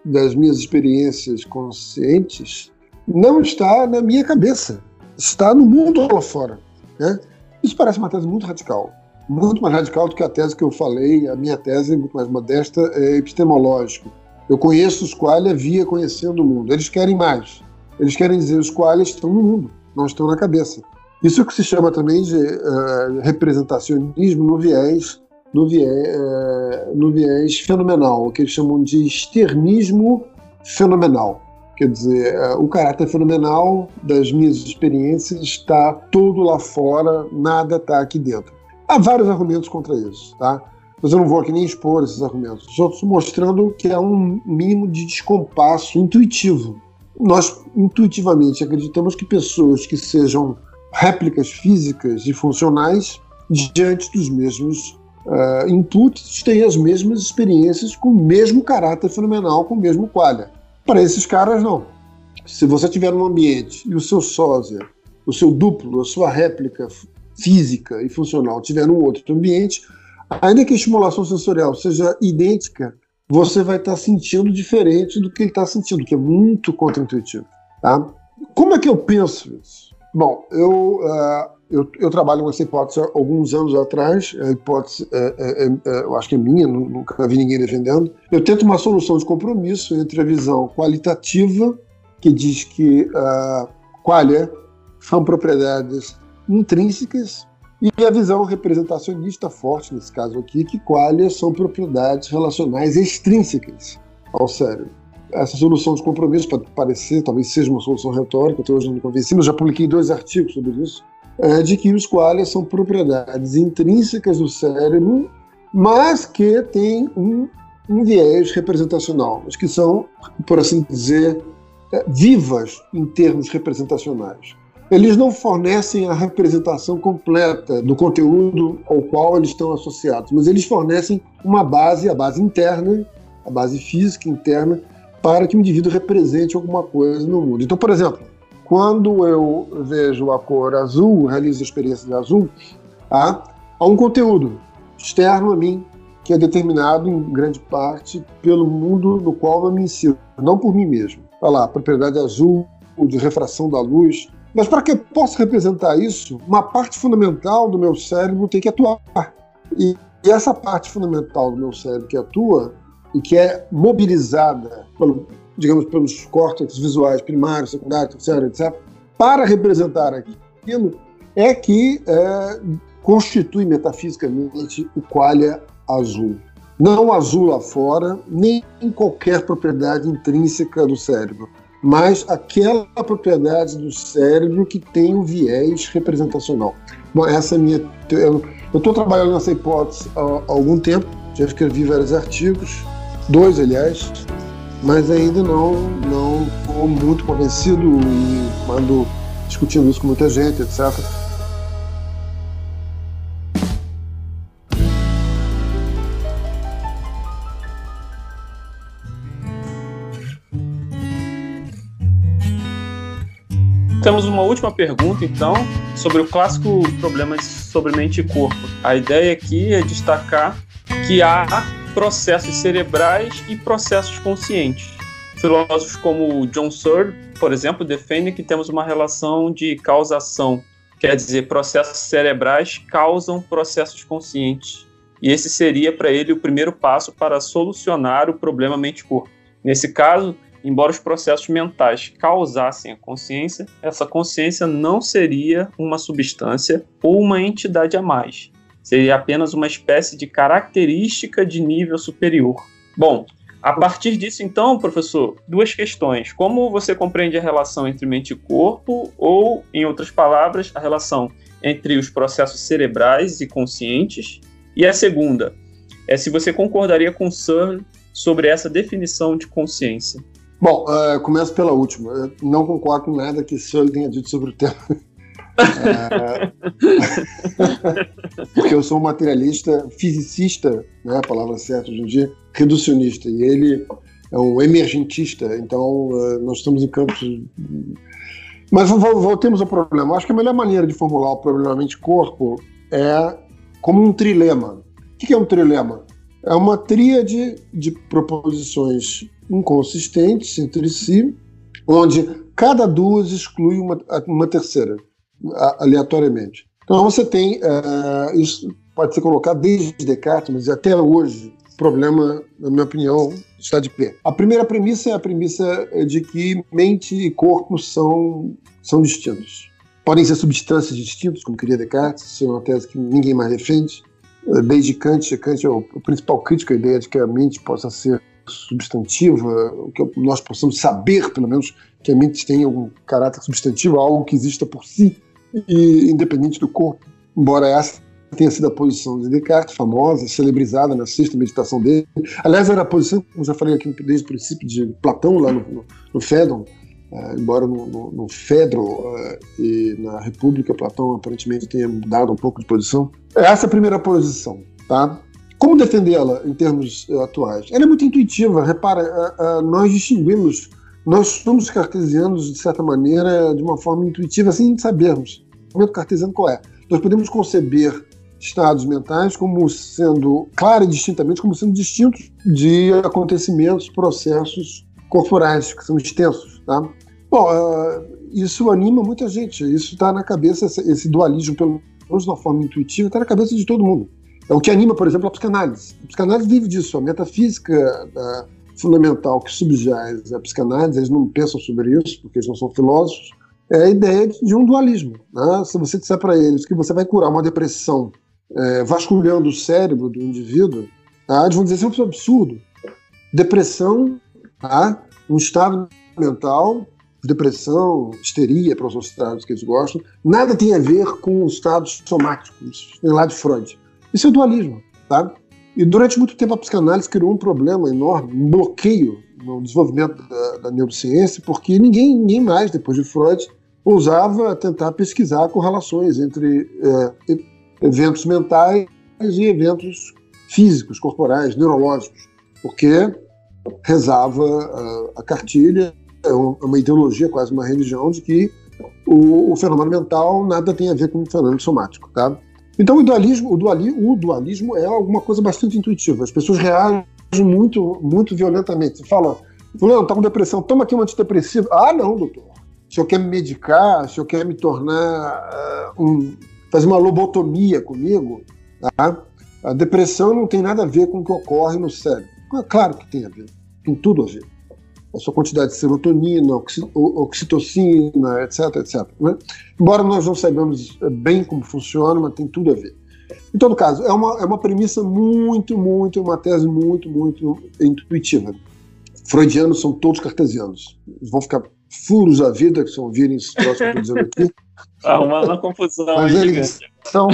das minhas experiências conscientes, não está na minha cabeça, está no mundo lá fora. Né? Isso parece uma tese muito radical, muito mais radical do que a tese que eu falei. A minha tese, muito mais modesta, é epistemológica. Eu conheço os qualia via conhecendo o mundo. Eles querem mais. Eles querem dizer os qualia estão no mundo, não estão na cabeça. Isso é que se chama também de uh, representacionismo no viés, no viés, uh, no viés fenomenal, o que eles chamam de externismo fenomenal. Quer dizer, é, o caráter fenomenal das minhas experiências está todo lá fora, nada está aqui dentro. Há vários argumentos contra isso, tá? Mas eu não vou aqui nem expor esses argumentos. Só estou mostrando que há um mínimo de descompasso intuitivo. Nós, intuitivamente, acreditamos que pessoas que sejam réplicas físicas e funcionais, diante dos mesmos uh, inputs, têm as mesmas experiências com o mesmo caráter fenomenal, com o mesmo qualia. Para esses caras, não. Se você tiver um ambiente e o seu sósia, o seu duplo, a sua réplica física e funcional tiver num outro ambiente, ainda que a estimulação sensorial seja idêntica, você vai estar sentindo diferente do que ele está sentindo, que é muito contraintuitivo. Tá? Como é que eu penso isso? Bom, eu, uh, eu, eu, trabalho com essa hipótese há alguns anos atrás, a hipótese, é, é, é, é, eu acho que é minha, nunca vi ninguém defendendo. Eu tento uma solução de compromisso entre a visão qualitativa, que diz que uh, são propriedades intrínsecas, e a visão representacionista forte, nesse caso aqui, que qualia são propriedades relacionais extrínsecas ao cérebro. Essa solução de compromisso pode parecer, talvez seja uma solução retórica, até hoje não me convenci, mas já publiquei dois artigos sobre isso é, de que os qualia são propriedades intrínsecas do cérebro, mas que têm um, um viés representacional, mas que são, por assim dizer, é, vivas em termos representacionais. Eles não fornecem a representação completa do conteúdo ao qual eles estão associados, mas eles fornecem uma base, a base interna, a base física interna, para que o indivíduo represente alguma coisa no mundo. Então, por exemplo, quando eu vejo a cor azul, realizo a experiência de azul, há, há um conteúdo externo a mim que é determinado em grande parte pelo mundo no qual eu me insiro, não por mim mesmo. Olha lá, propriedade azul, de refração da luz. Mas para que eu possa representar isso, uma parte fundamental do meu cérebro tem que atuar. E, e essa parte fundamental do meu cérebro que atua e que é mobilizada pelo, digamos, pelos córtex visuais primários, secundários, terciários, etc., para representar aquilo, é que é, constitui metafisicamente o qualia azul. não azul lá fora, nem qualquer propriedade intrínseca do cérebro, mas aquela propriedade do cérebro que tem o um viés representacional. Bom, essa é minha. Eu estou trabalhando nessa hipótese há, há algum tempo, já escrevi vários artigos, dois, aliás, mas ainda não não estou muito convencido e ando discutindo isso com muita gente, etc. Temos uma última pergunta, então, sobre o clássico problema sobre mente e corpo. A ideia aqui é destacar que há processos cerebrais e processos conscientes. Filósofos como John Searle, por exemplo, defendem que temos uma relação de causação, quer dizer, processos cerebrais causam processos conscientes. E esse seria para ele o primeiro passo para solucionar o problema mente-corpo. Nesse caso, embora os processos mentais causassem a consciência, essa consciência não seria uma substância ou uma entidade a mais. Seria apenas uma espécie de característica de nível superior. Bom, a partir disso, então, professor, duas questões. Como você compreende a relação entre mente e corpo, ou, em outras palavras, a relação entre os processos cerebrais e conscientes? E a segunda é se você concordaria com Searle sobre essa definição de consciência. Bom, uh, começo pela última. Eu não concordo com nada que Sully tenha dito sobre o tema. É... Porque eu sou um materialista, fisicista, né, a palavra certa hoje em dia, reducionista. E ele é um emergentista, então uh, nós estamos em campos. Mas voltemos ao problema. Acho que a melhor maneira de formular o problema mente-corpo é como um trilema. O que é um trilema? É uma tríade de proposições inconsistentes entre si, onde cada duas exclui uma, uma terceira, aleatoriamente. Então você tem, uh, isso pode ser colocado desde Descartes, mas até hoje, o problema, na minha opinião, está de pé. A primeira premissa é a premissa de que mente e corpo são, são distintos. Podem ser substâncias distintas, como queria Descartes, isso é uma tese que ninguém mais defende. Desde Kant, Kant é o, principal crítico à ideia de que a mente possa ser substantiva, que nós possamos saber, pelo menos, que a mente tem algum caráter substantivo, algo que exista por si, e independente do corpo. Embora essa tenha sido a posição de Descartes, famosa, celebrizada na sexta meditação dele. Aliás, era a posição, como já falei aqui desde o princípio, de Platão, lá no, no, no Fédon, uh, embora no, no, no Fedro uh, e na República, Platão aparentemente tenha mudado um pouco de posição. Essa é a primeira posição, tá? Como defendê-la em termos uh, atuais? Ela é muito intuitiva. Repara, nós distinguimos, nós somos cartesianos, de certa maneira, de uma forma intuitiva, sem sabermos. O momento cartesiano qual é? Nós podemos conceber estados mentais como sendo, claro e distintamente, como sendo distintos de acontecimentos, processos corporais, que são extensos. Tá? Bom, isso anima muita gente. Isso está na cabeça, esse dualismo, pelo menos de uma forma intuitiva, está na cabeça de todo mundo. É o que anima, por exemplo, a psicanálise. A psicanálise vive disso. A metafísica a fundamental que subjaz a psicanálise, eles não pensam sobre isso, porque eles não são filósofos, é a ideia de um dualismo. Né? Se você disser para eles que você vai curar uma depressão é, vasculhando o cérebro do indivíduo, tá? eles vão dizer isso é um absurdo. Depressão, tá? um estado mental, depressão, histeria, para os estados que eles gostam, nada tem a ver com os estados somáticos, lá de Freud. Isso é dualismo, tá? E durante muito tempo a psicanálise criou um problema enorme, um bloqueio no desenvolvimento da, da neurociência, porque ninguém, ninguém mais, depois de Freud, ousava tentar pesquisar correlações entre é, eventos mentais e eventos físicos, corporais, neurológicos, porque rezava a, a cartilha, é uma ideologia, quase uma religião, de que o, o, fenômeno mental nada tem a ver com o fenômeno somático, tá? Então o dualismo, o, duali, o dualismo é alguma coisa bastante intuitiva. As pessoas reagem muito, muito violentamente. Você fala, fulano, tá com depressão, toma aqui um antidepressivo. Ah, não, doutor. Se eu quer me medicar, se eu quer me tornar uh, um, fazer uma lobotomia comigo, tá? A depressão não tem nada a ver com o que ocorre no cérebro. Claro que tem a ver, tem tudo a ver a sua quantidade de serotonina, oxitocina, etc, etc. Né? Embora nós não saibamos bem como funciona, mas tem tudo a ver. Em todo caso, é uma, é uma premissa muito, muito, uma tese muito, muito intuitiva. Freudianos são todos cartesianos. Vão ficar furos da vida, que são ouvirem esse troço que eu estou dizendo aqui. Arrumando uma confusão. Mas eles são,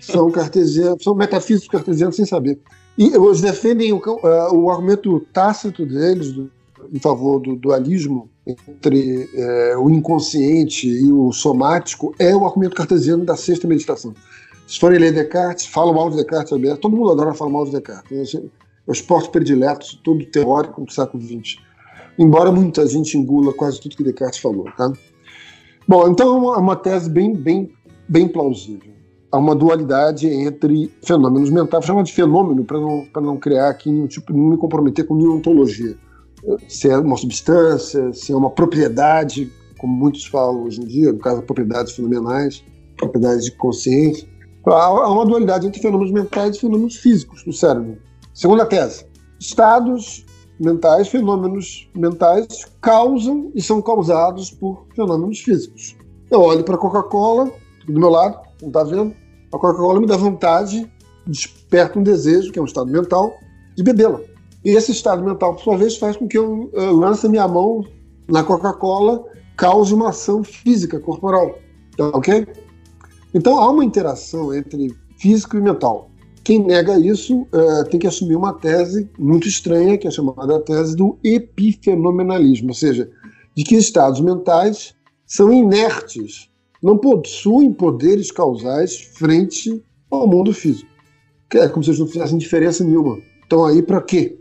são cartesianos, são metafísicos cartesianos sem saber. E eles defendem o, uh, o argumento tácito deles do, em favor do dualismo entre uh, o inconsciente e o somático é o argumento cartesiano da sexta meditação. Se forem ler Descartes, falam mal de Descartes. Todo mundo adora falar mal de Descartes. É o esporte predileto, todo teórico do século XX. Embora muita gente engula quase tudo que Descartes falou. Tá? Bom, então é uma tese bem, bem, bem plausível. Há uma dualidade entre fenômenos mentais, chama de fenômeno para não, não criar aqui nenhum tipo, não me comprometer com nenhuma ontologia. Se é uma substância, se é uma propriedade, como muitos falam hoje em dia, no caso, propriedades fenomenais, propriedades de consciência. Há uma dualidade entre fenômenos mentais e fenômenos físicos do cérebro. Segunda tese: estados mentais, fenômenos mentais causam e são causados por fenômenos físicos. Eu olho para a Coca-Cola, do meu lado, não está vendo? A Coca-Cola me dá vontade, desperta um desejo, que é um estado mental, de bebê-la. E esse estado mental, por sua vez, faz com que eu uh, lance minha mão na Coca-Cola, cause uma ação física, corporal. Tá, ok? Então há uma interação entre físico e mental. Quem nega isso uh, tem que assumir uma tese muito estranha, que é chamada tese do epifenomenalismo, ou seja, de que estados mentais são inertes, não possuem poderes causais frente ao mundo físico. É como se eles não fizessem diferença nenhuma. Então aí para quê?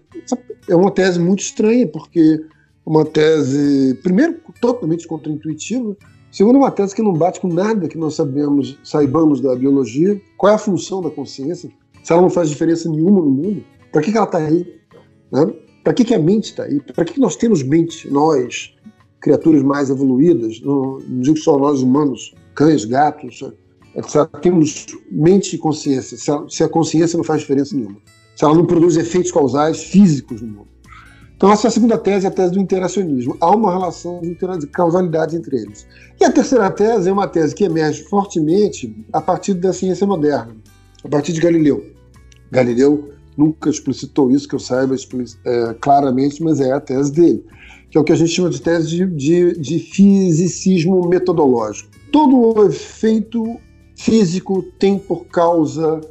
É uma tese muito estranha, porque uma tese, primeiro, totalmente contraintuitiva, Segundo, uma tese que não bate com nada que nós sabemos, saibamos da biologia. Qual é a função da consciência? Se ela não faz diferença nenhuma no mundo, para que, que ela está aí? Né? Para que, que a mente está aí? Para que, que nós temos mente, nós, criaturas mais evoluídas, não, não digo só nós humanos, cães, gatos, etc. Temos mente e consciência. Se a, se a consciência não faz diferença nenhuma. Se ela não produz efeitos causais físicos no mundo. Então, essa é a segunda tese, a tese do interacionismo. Há uma relação de causalidade entre eles. E a terceira tese é uma tese que emerge fortemente a partir da ciência moderna, a partir de Galileu. Galileu nunca explicitou isso, que eu saiba é, claramente, mas é a tese dele, que é o que a gente chama de tese de, de, de fisicismo metodológico. Todo efeito físico tem por causa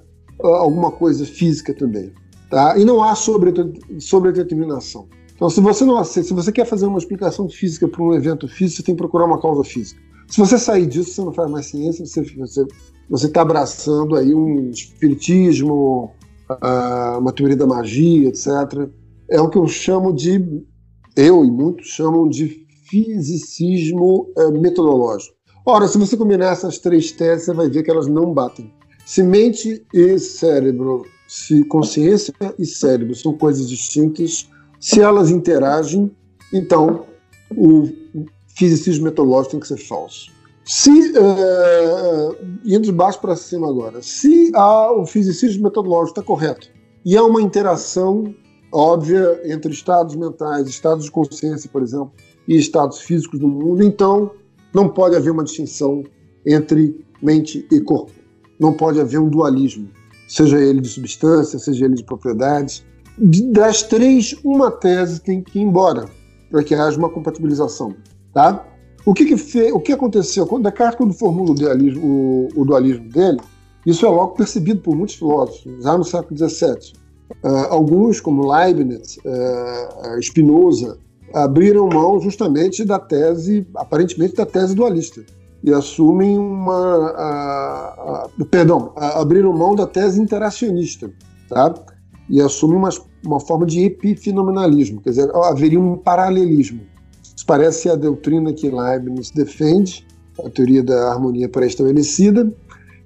uh, alguma coisa física também. Tá? E não há sobredeterminação. Então, se você não aceita, se você quer fazer uma explicação física para um evento físico, você tem que procurar uma causa física. Se você sair disso, você não faz mais ciência, você está você, está abraçando aí um espiritismo, uh, uma teoria da magia, etc. É o que eu chamo de, eu e muitos chamam de fisicismo uh, metodológico. Ora, se você combinar essas três teses, você vai ver que elas não batem. Se mente e cérebro, se consciência e cérebro são coisas distintas, se elas interagem, então o fisicismo metodológico tem que ser falso. Se, uh, indo de baixo para cima agora, se a, o fisicismo metodológico está correto e há uma interação óbvia entre estados mentais, estados de consciência, por exemplo, e estados físicos do mundo, então não pode haver uma distinção entre mente e corpo. Não pode haver um dualismo, seja ele de substância, seja ele de propriedades, das três, uma tese tem que ir embora para que haja uma compatibilização. Tá? O que, que, fez, o que aconteceu? Quando Descartes, quando formula o dualismo, o, o dualismo dele, isso é logo percebido por muitos filósofos, já no século XVII. Uh, alguns, como Leibniz, uh, Spinoza, abriram mão justamente da tese, aparentemente da tese dualista, e assumem uma. Uh, perdão, abriram mão da tese interacionista, tá? e assume uma, uma forma de epifenomenalismo, quer dizer, haveria um paralelismo. Isso parece a doutrina que Leibniz defende, a teoria da harmonia pré-estabelecida,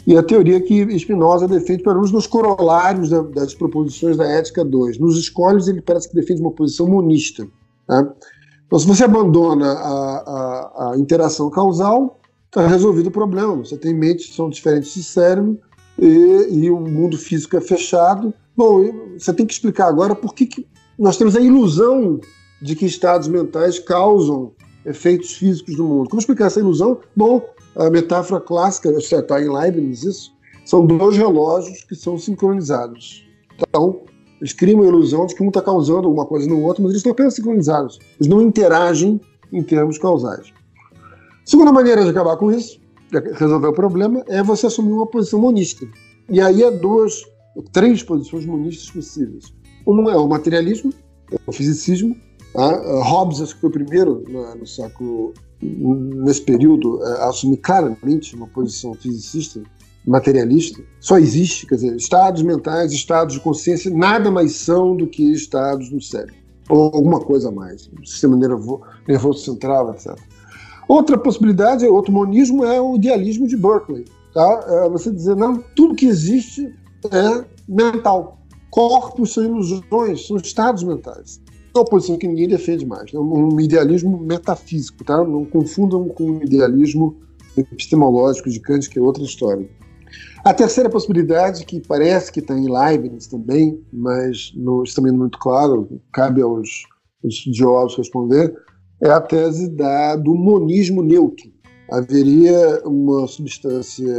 e a teoria que Spinoza defende para uns dos corolários da, das proposições da Ética 2. Nos escolhos, ele parece que defende uma posição monista. Tá? Então, se você abandona a, a, a interação causal, está resolvido o problema. Você tem mentes que são diferentes de cérebro e, e o mundo físico é fechado, Bom, você tem que explicar agora por que, que nós temos a ilusão de que estados mentais causam efeitos físicos no mundo. Como explicar essa ilusão? Bom, a metáfora clássica, está em Leibniz isso, São dois relógios que são sincronizados. Então, eles criam a ilusão de que um está causando alguma coisa no outro, mas eles estão apenas sincronizados. Eles não interagem em termos causais. Segunda maneira de acabar com isso, de resolver o problema, é você assumir uma posição monista. E aí há duas, três posições monistas possíveis. Uma é o materialismo, é o fisicismo. Tá? Hobbes acho que foi o primeiro no, no século nesse período a assumir claramente uma posição fisicista, materialista. Só existe, quer dizer, estados mentais, estados de consciência, nada mais são do que estados no cérebro ou alguma coisa a mais, sistema nervoso, nervoso central, etc. Outra possibilidade, outro monismo é o idealismo de Berkeley. Tá? É você dizer, não, tudo que existe é mental. Corpos são ilusões, são estados mentais. É uma posição que ninguém defende mais. É um idealismo metafísico, tá? Não confundam com o idealismo epistemológico de Kant, que é outra história. A terceira possibilidade, que parece que está em Leibniz também, mas não, também não é muito claro, cabe aos, estudiosos responder, é a tese da, do monismo neutro. Haveria uma substância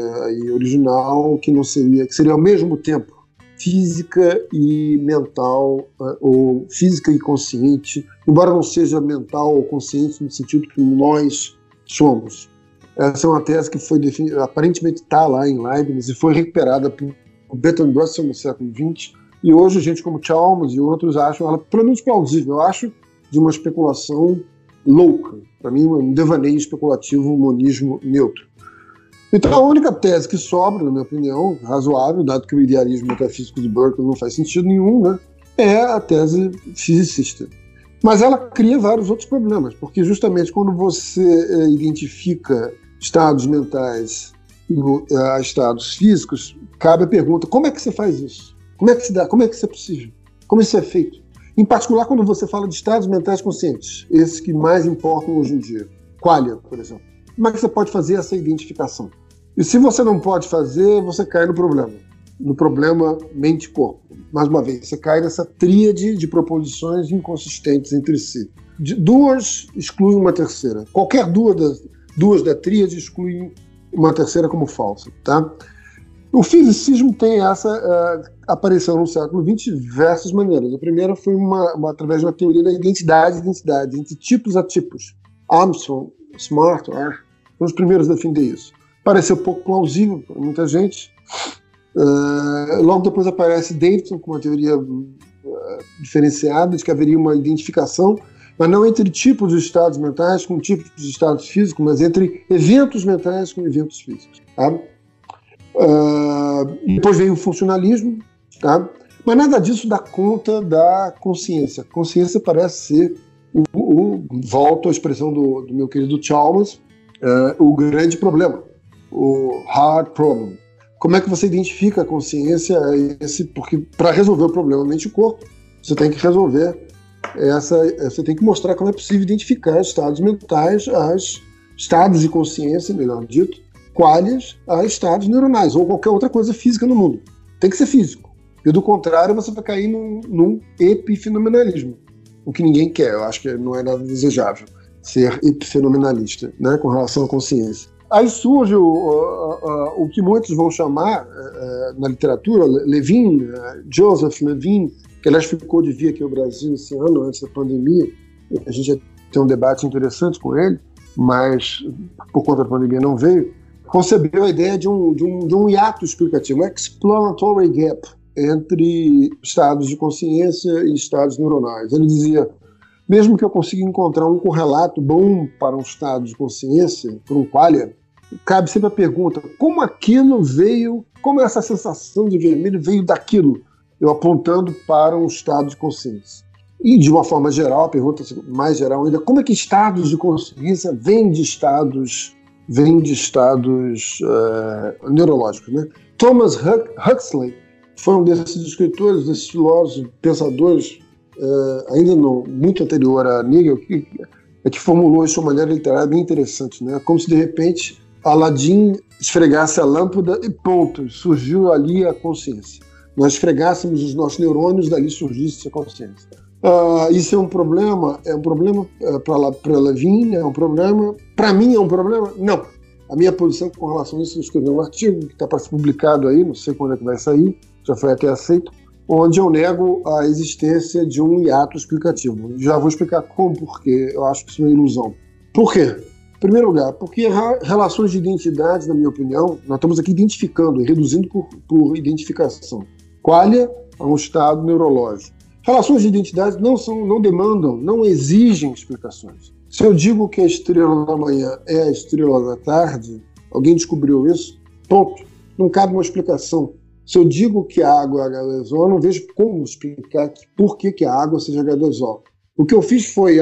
original que não seria, que seria ao mesmo tempo física e mental, eh, ou física e consciente, embora não seja mental ou consciente no sentido que nós somos. Essa é uma tese que foi aparentemente está lá em Leibniz e foi recuperada por Bertrand Russell no século XX. E hoje, gente como Chalmers e outros acham ela pelo menos plausível. Eu acho de uma especulação louca. Para mim, um devaneio especulativo, um monismo neutro. Então, a única tese que sobra, na minha opinião, razoável, dado que o idealismo metafísico de Berkeley não faz sentido nenhum, né, é a tese fisicista. Mas ela cria vários outros problemas, porque justamente quando você é, identifica estados mentais a estados físicos, cabe a pergunta: como é que você faz isso? Como é que se dá? Como é que isso é possível? Como isso é feito? Em particular, quando você fala de estados mentais conscientes, esses que mais importam hoje em dia, qualia, por exemplo. Como é que você pode fazer essa identificação? E se você não pode fazer, você cai no problema, no problema mente-corpo. Mais uma vez, você cai nessa tríade de proposições inconsistentes entre si. De, duas excluem uma terceira. Qualquer duas das, duas da tríade excluem uma terceira como falsa, tá? O fisicismo tem essa uh, apareceu no século XX de diversas maneiras. A primeira foi uma, uma, através de uma teoria da identidade e identidade, entre tipos a tipos. Armstrong, Smart, foram os primeiros a defender isso. Pareceu pouco plausível para muita gente. Uh, logo depois aparece Davidson com uma teoria uh, diferenciada de que haveria uma identificação, mas não entre tipos de estados mentais com tipos de estados físicos, mas entre eventos mentais com eventos físicos. Tá? Uh, depois veio o funcionalismo, tá? mas nada disso dá conta da consciência. Consciência parece ser, o, o volto à expressão do, do meu querido Chalmers, o grande problema, o hard problem. Como é que você identifica a consciência? Esse, porque para resolver o problema mente-corpo, você tem que resolver essa, você tem que mostrar como é possível identificar estados mentais, as estados de consciência, melhor dito, quais a estados neuronais ou qualquer outra coisa física no mundo. Tem que ser físico. E do contrário, você vai cair num, num epifenomenalismo, o que ninguém quer. Eu acho que não é nada desejável ser epifenomenalista, né, com relação à consciência. Aí surge o, o, o que muitos vão chamar uh, na literatura, Levin, uh, Joseph Levin, que aliás ficou de vir aqui ao Brasil esse ano, antes da pandemia. A gente já tem um debate interessante com ele, mas por conta da pandemia não veio. Concebeu a ideia de um, de um, de um hiato explicativo, um explanatory gap entre estados de consciência e estados neuronais. Ele dizia: mesmo que eu consiga encontrar um correlato bom para um estado de consciência, para um qualia, cabe sempre a pergunta: como aquilo veio, como essa sensação de vermelho veio daquilo? Eu apontando para um estado de consciência. E, de uma forma geral, a pergunta mais geral ainda: como é que estados de consciência vêm de estados, vêm de estados uh, neurológicos? Né? Thomas Huxley foi um desses escritores, desses filósofos, pensadores, uh, ainda no, muito anterior a Nigel, que, que formulou isso de uma maneira literária bem interessante. Né? Como se, de repente, Aladim esfregasse a lâmpada e ponto, surgiu ali a consciência. Nós esfregássemos os nossos neurônios, dali surgisse a consciência. Uh, isso é um problema? É um problema uh, para Levin? É um problema? Para mim é um problema? Não. a minha posição com relação a isso, eu escrevi um artigo que está para ser publicado aí, não sei quando é que vai sair, já foi até aceito, onde eu nego a existência de um hiato explicativo. Já vou explicar como, porque eu acho que isso é uma ilusão. Por quê? Primeiro lugar, porque relações de identidade, na minha opinião, nós estamos aqui identificando e reduzindo por, por identificação. Qualia é um estado neurológico. Relações de identidade não, são, não demandam, não exigem explicações. Se eu digo que a estrela da manhã é a estrela da tarde, alguém descobriu isso? Ponto. Não cabe uma explicação. Se eu digo que a água é H2O, eu não vejo como explicar por que, que a água seja H2O. O que eu fiz foi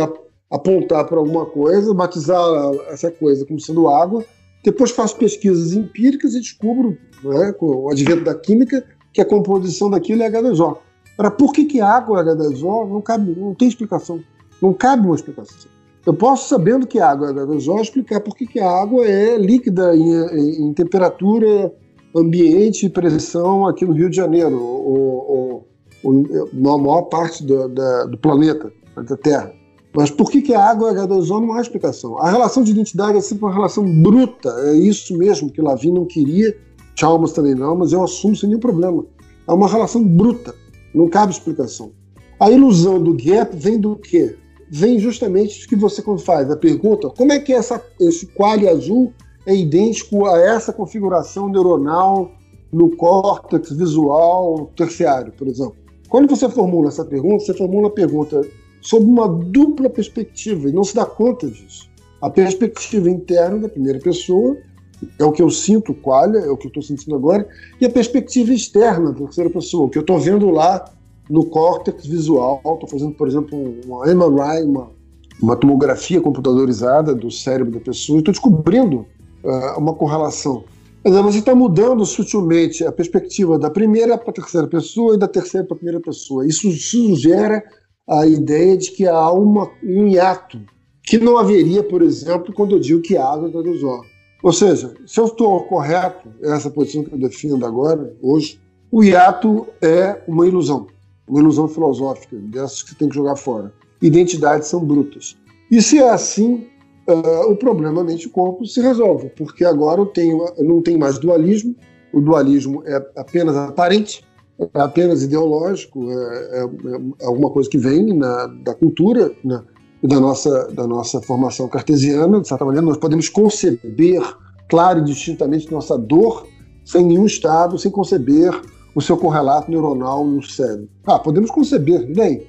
apontar para alguma coisa, batizar essa coisa como sendo água, depois faço pesquisas empíricas e descubro, né, com o advento da química, que a composição daquilo é H2O. Para por que, que água é H2O não cabe, não tem explicação. Não cabe uma explicação. Eu posso, sabendo que água é H2O, explicar por que, que a água é líquida em, em temperatura ambiente e pressão aqui no Rio de Janeiro, ou, ou, ou na maior parte do, da, do planeta, da Terra. Mas por que, que a água é H2O não há explicação. A relação de identidade é sempre uma relação bruta, é isso mesmo que Lavin não queria, Chalmers também não, mas eu assumo sem nenhum problema. É uma relação bruta, não cabe explicação. A ilusão do gap vem do quê? Vem justamente do que você quando faz a pergunta, como é que essa, esse quali azul é idêntico a essa configuração neuronal no córtex visual terciário, por exemplo? Quando você formula essa pergunta, você formula a pergunta sob uma dupla perspectiva e não se dá conta disso. A perspectiva interna da primeira pessoa é o que eu sinto, qualha, é o que eu estou sentindo agora, e a perspectiva externa da terceira pessoa, o que eu estou vendo lá no córtex visual. Estou fazendo, por exemplo, uma MRI, uma, uma tomografia computadorizada do cérebro da pessoa, e estou descobrindo uh, uma correlação. Mas você está mudando sutilmente a perspectiva da primeira para a terceira pessoa e da terceira para a primeira pessoa. Isso sugere a ideia de que há uma, um hiato, que não haveria, por exemplo, quando eu digo que a água está dos olhos. Ou seja, se eu estou correto, essa posição que eu defendo agora, hoje, o hiato é uma ilusão, uma ilusão filosófica, dessas que tem que jogar fora. Identidades são brutas. E se é assim, uh, o problema mente-corpo se resolve, porque agora eu, tenho, eu não tenho mais dualismo, o dualismo é apenas aparente, é apenas ideológico, é, é, é alguma coisa que vem na, da cultura, na, da, nossa, da nossa formação cartesiana. De certa maneira, nós podemos conceber claro e distintamente nossa dor sem nenhum estado, sem conceber o seu correlato neuronal no cérebro. Ah, podemos conceber, daí?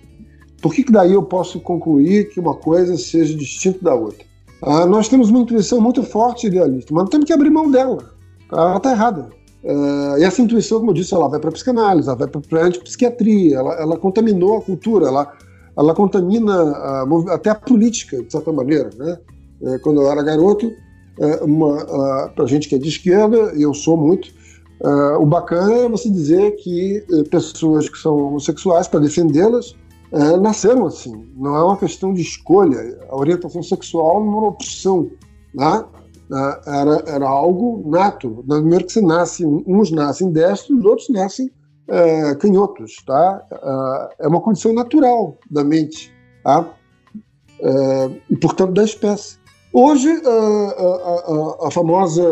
Por que, que daí eu posso concluir que uma coisa seja distinta da outra? Ah, nós temos uma intuição muito forte idealista, mas não temos que abrir mão dela. Ela está errada. Uh, e essa intuição, como eu disse, ela vai para a psicanálise, ela vai para a antipsiquiatria, ela, ela contaminou a cultura, ela, ela contamina a, até a política, de certa maneira. Né? Uh, quando eu era garoto, uh, uh, para gente que é de esquerda, e eu sou muito, o bacana é você dizer que pessoas que são homossexuais, para defendê-las, nasceram assim. Não é uma questão de escolha. A orientação sexual não é uma opção. Né? Né, era, era algo nato. Primeiro que você nasce, uns nascem destros, os outros nascem é, canhotos, tá? É, é uma condição natural da mente, tá? É, e portanto da espécie. Hoje a, a, a, a famosa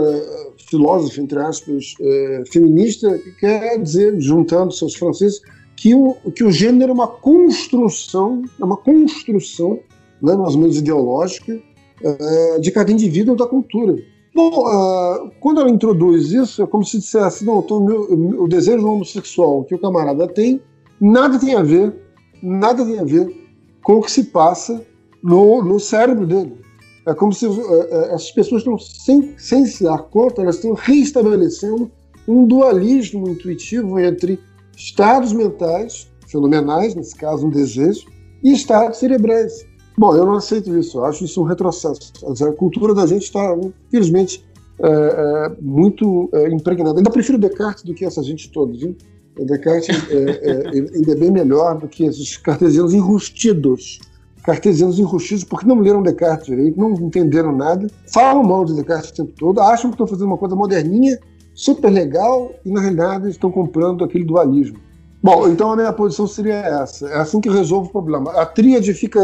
filósofa entre aspas é, feminista quer dizer, juntando seus franceses, que o, que o gênero é uma construção, é uma construção, né, mais ou menos ideológica, é, de cada indivíduo da cultura. Bom, uh, quando ela introduz isso, é como se dissesse: não, tô, meu, o desejo homossexual que o camarada tem, nada tem a ver, nada tem a ver com o que se passa no, no cérebro dele. É como se uh, essas pessoas estão, sem, sem se dar conta, elas estão reestabelecendo um dualismo intuitivo entre estados mentais, fenomenais, nesse caso um desejo, e estados cerebrais. Bom, eu não aceito isso. Eu acho isso um retrocesso. A cultura da gente está, infelizmente, é, é, muito é, impregnada. Ainda prefiro Descartes do que essa gente toda, viu? Descartes é, ainda é bem melhor do que esses cartesianos enrustidos. Cartesianos enrustidos porque não leram Descartes direito, não entenderam nada, falam mal de Descartes o tempo todo, acham que estão fazendo uma coisa moderninha, super legal, e na realidade estão comprando aquele dualismo. Bom, então a minha posição seria essa. É assim que resolvo o problema. A tríade fica,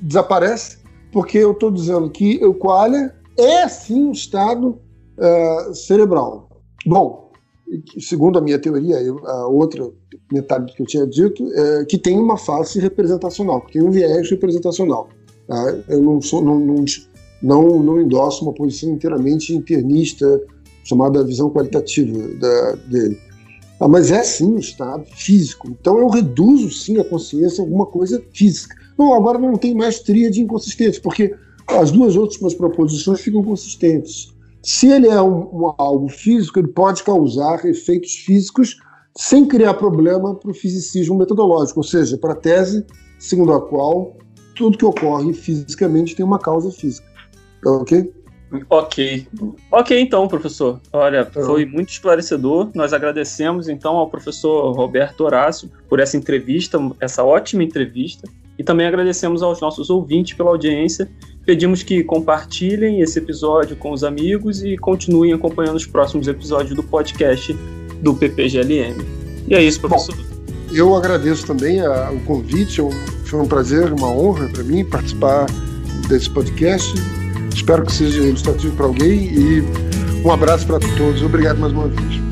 desaparece porque eu estou dizendo que o qualia é sim um estado uh, cerebral. Bom, segundo a minha teoria, a outra metade do que eu tinha dito, é que tem uma face representacional, que tem um viés representacional. Tá? Eu não, sou, não, não, não, não endosso uma posição inteiramente internista, chamada visão qualitativa da, dele. Ah, mas é sim um estado físico. Então eu reduzo sim a consciência a alguma coisa física. Não, agora não tem mais tríade inconsistente, porque as duas últimas proposições ficam consistentes. Se ele é um, um, algo físico, ele pode causar efeitos físicos sem criar problema para o fisicismo metodológico, ou seja, para a tese segundo a qual tudo que ocorre fisicamente tem uma causa física. Tá ok? Ok. Ok, então, professor. Olha, tá foi muito esclarecedor. Nós agradecemos, então, ao professor Roberto Horácio por essa entrevista, essa ótima entrevista. E também agradecemos aos nossos ouvintes pela audiência. Pedimos que compartilhem esse episódio com os amigos e continuem acompanhando os próximos episódios do podcast do PPGLM. E é isso, professor. Bom, eu agradeço também a, o convite. Foi um prazer, uma honra para mim participar desse podcast Espero que seja ilustrativo para alguém e um abraço para todos. Obrigado mais uma vez.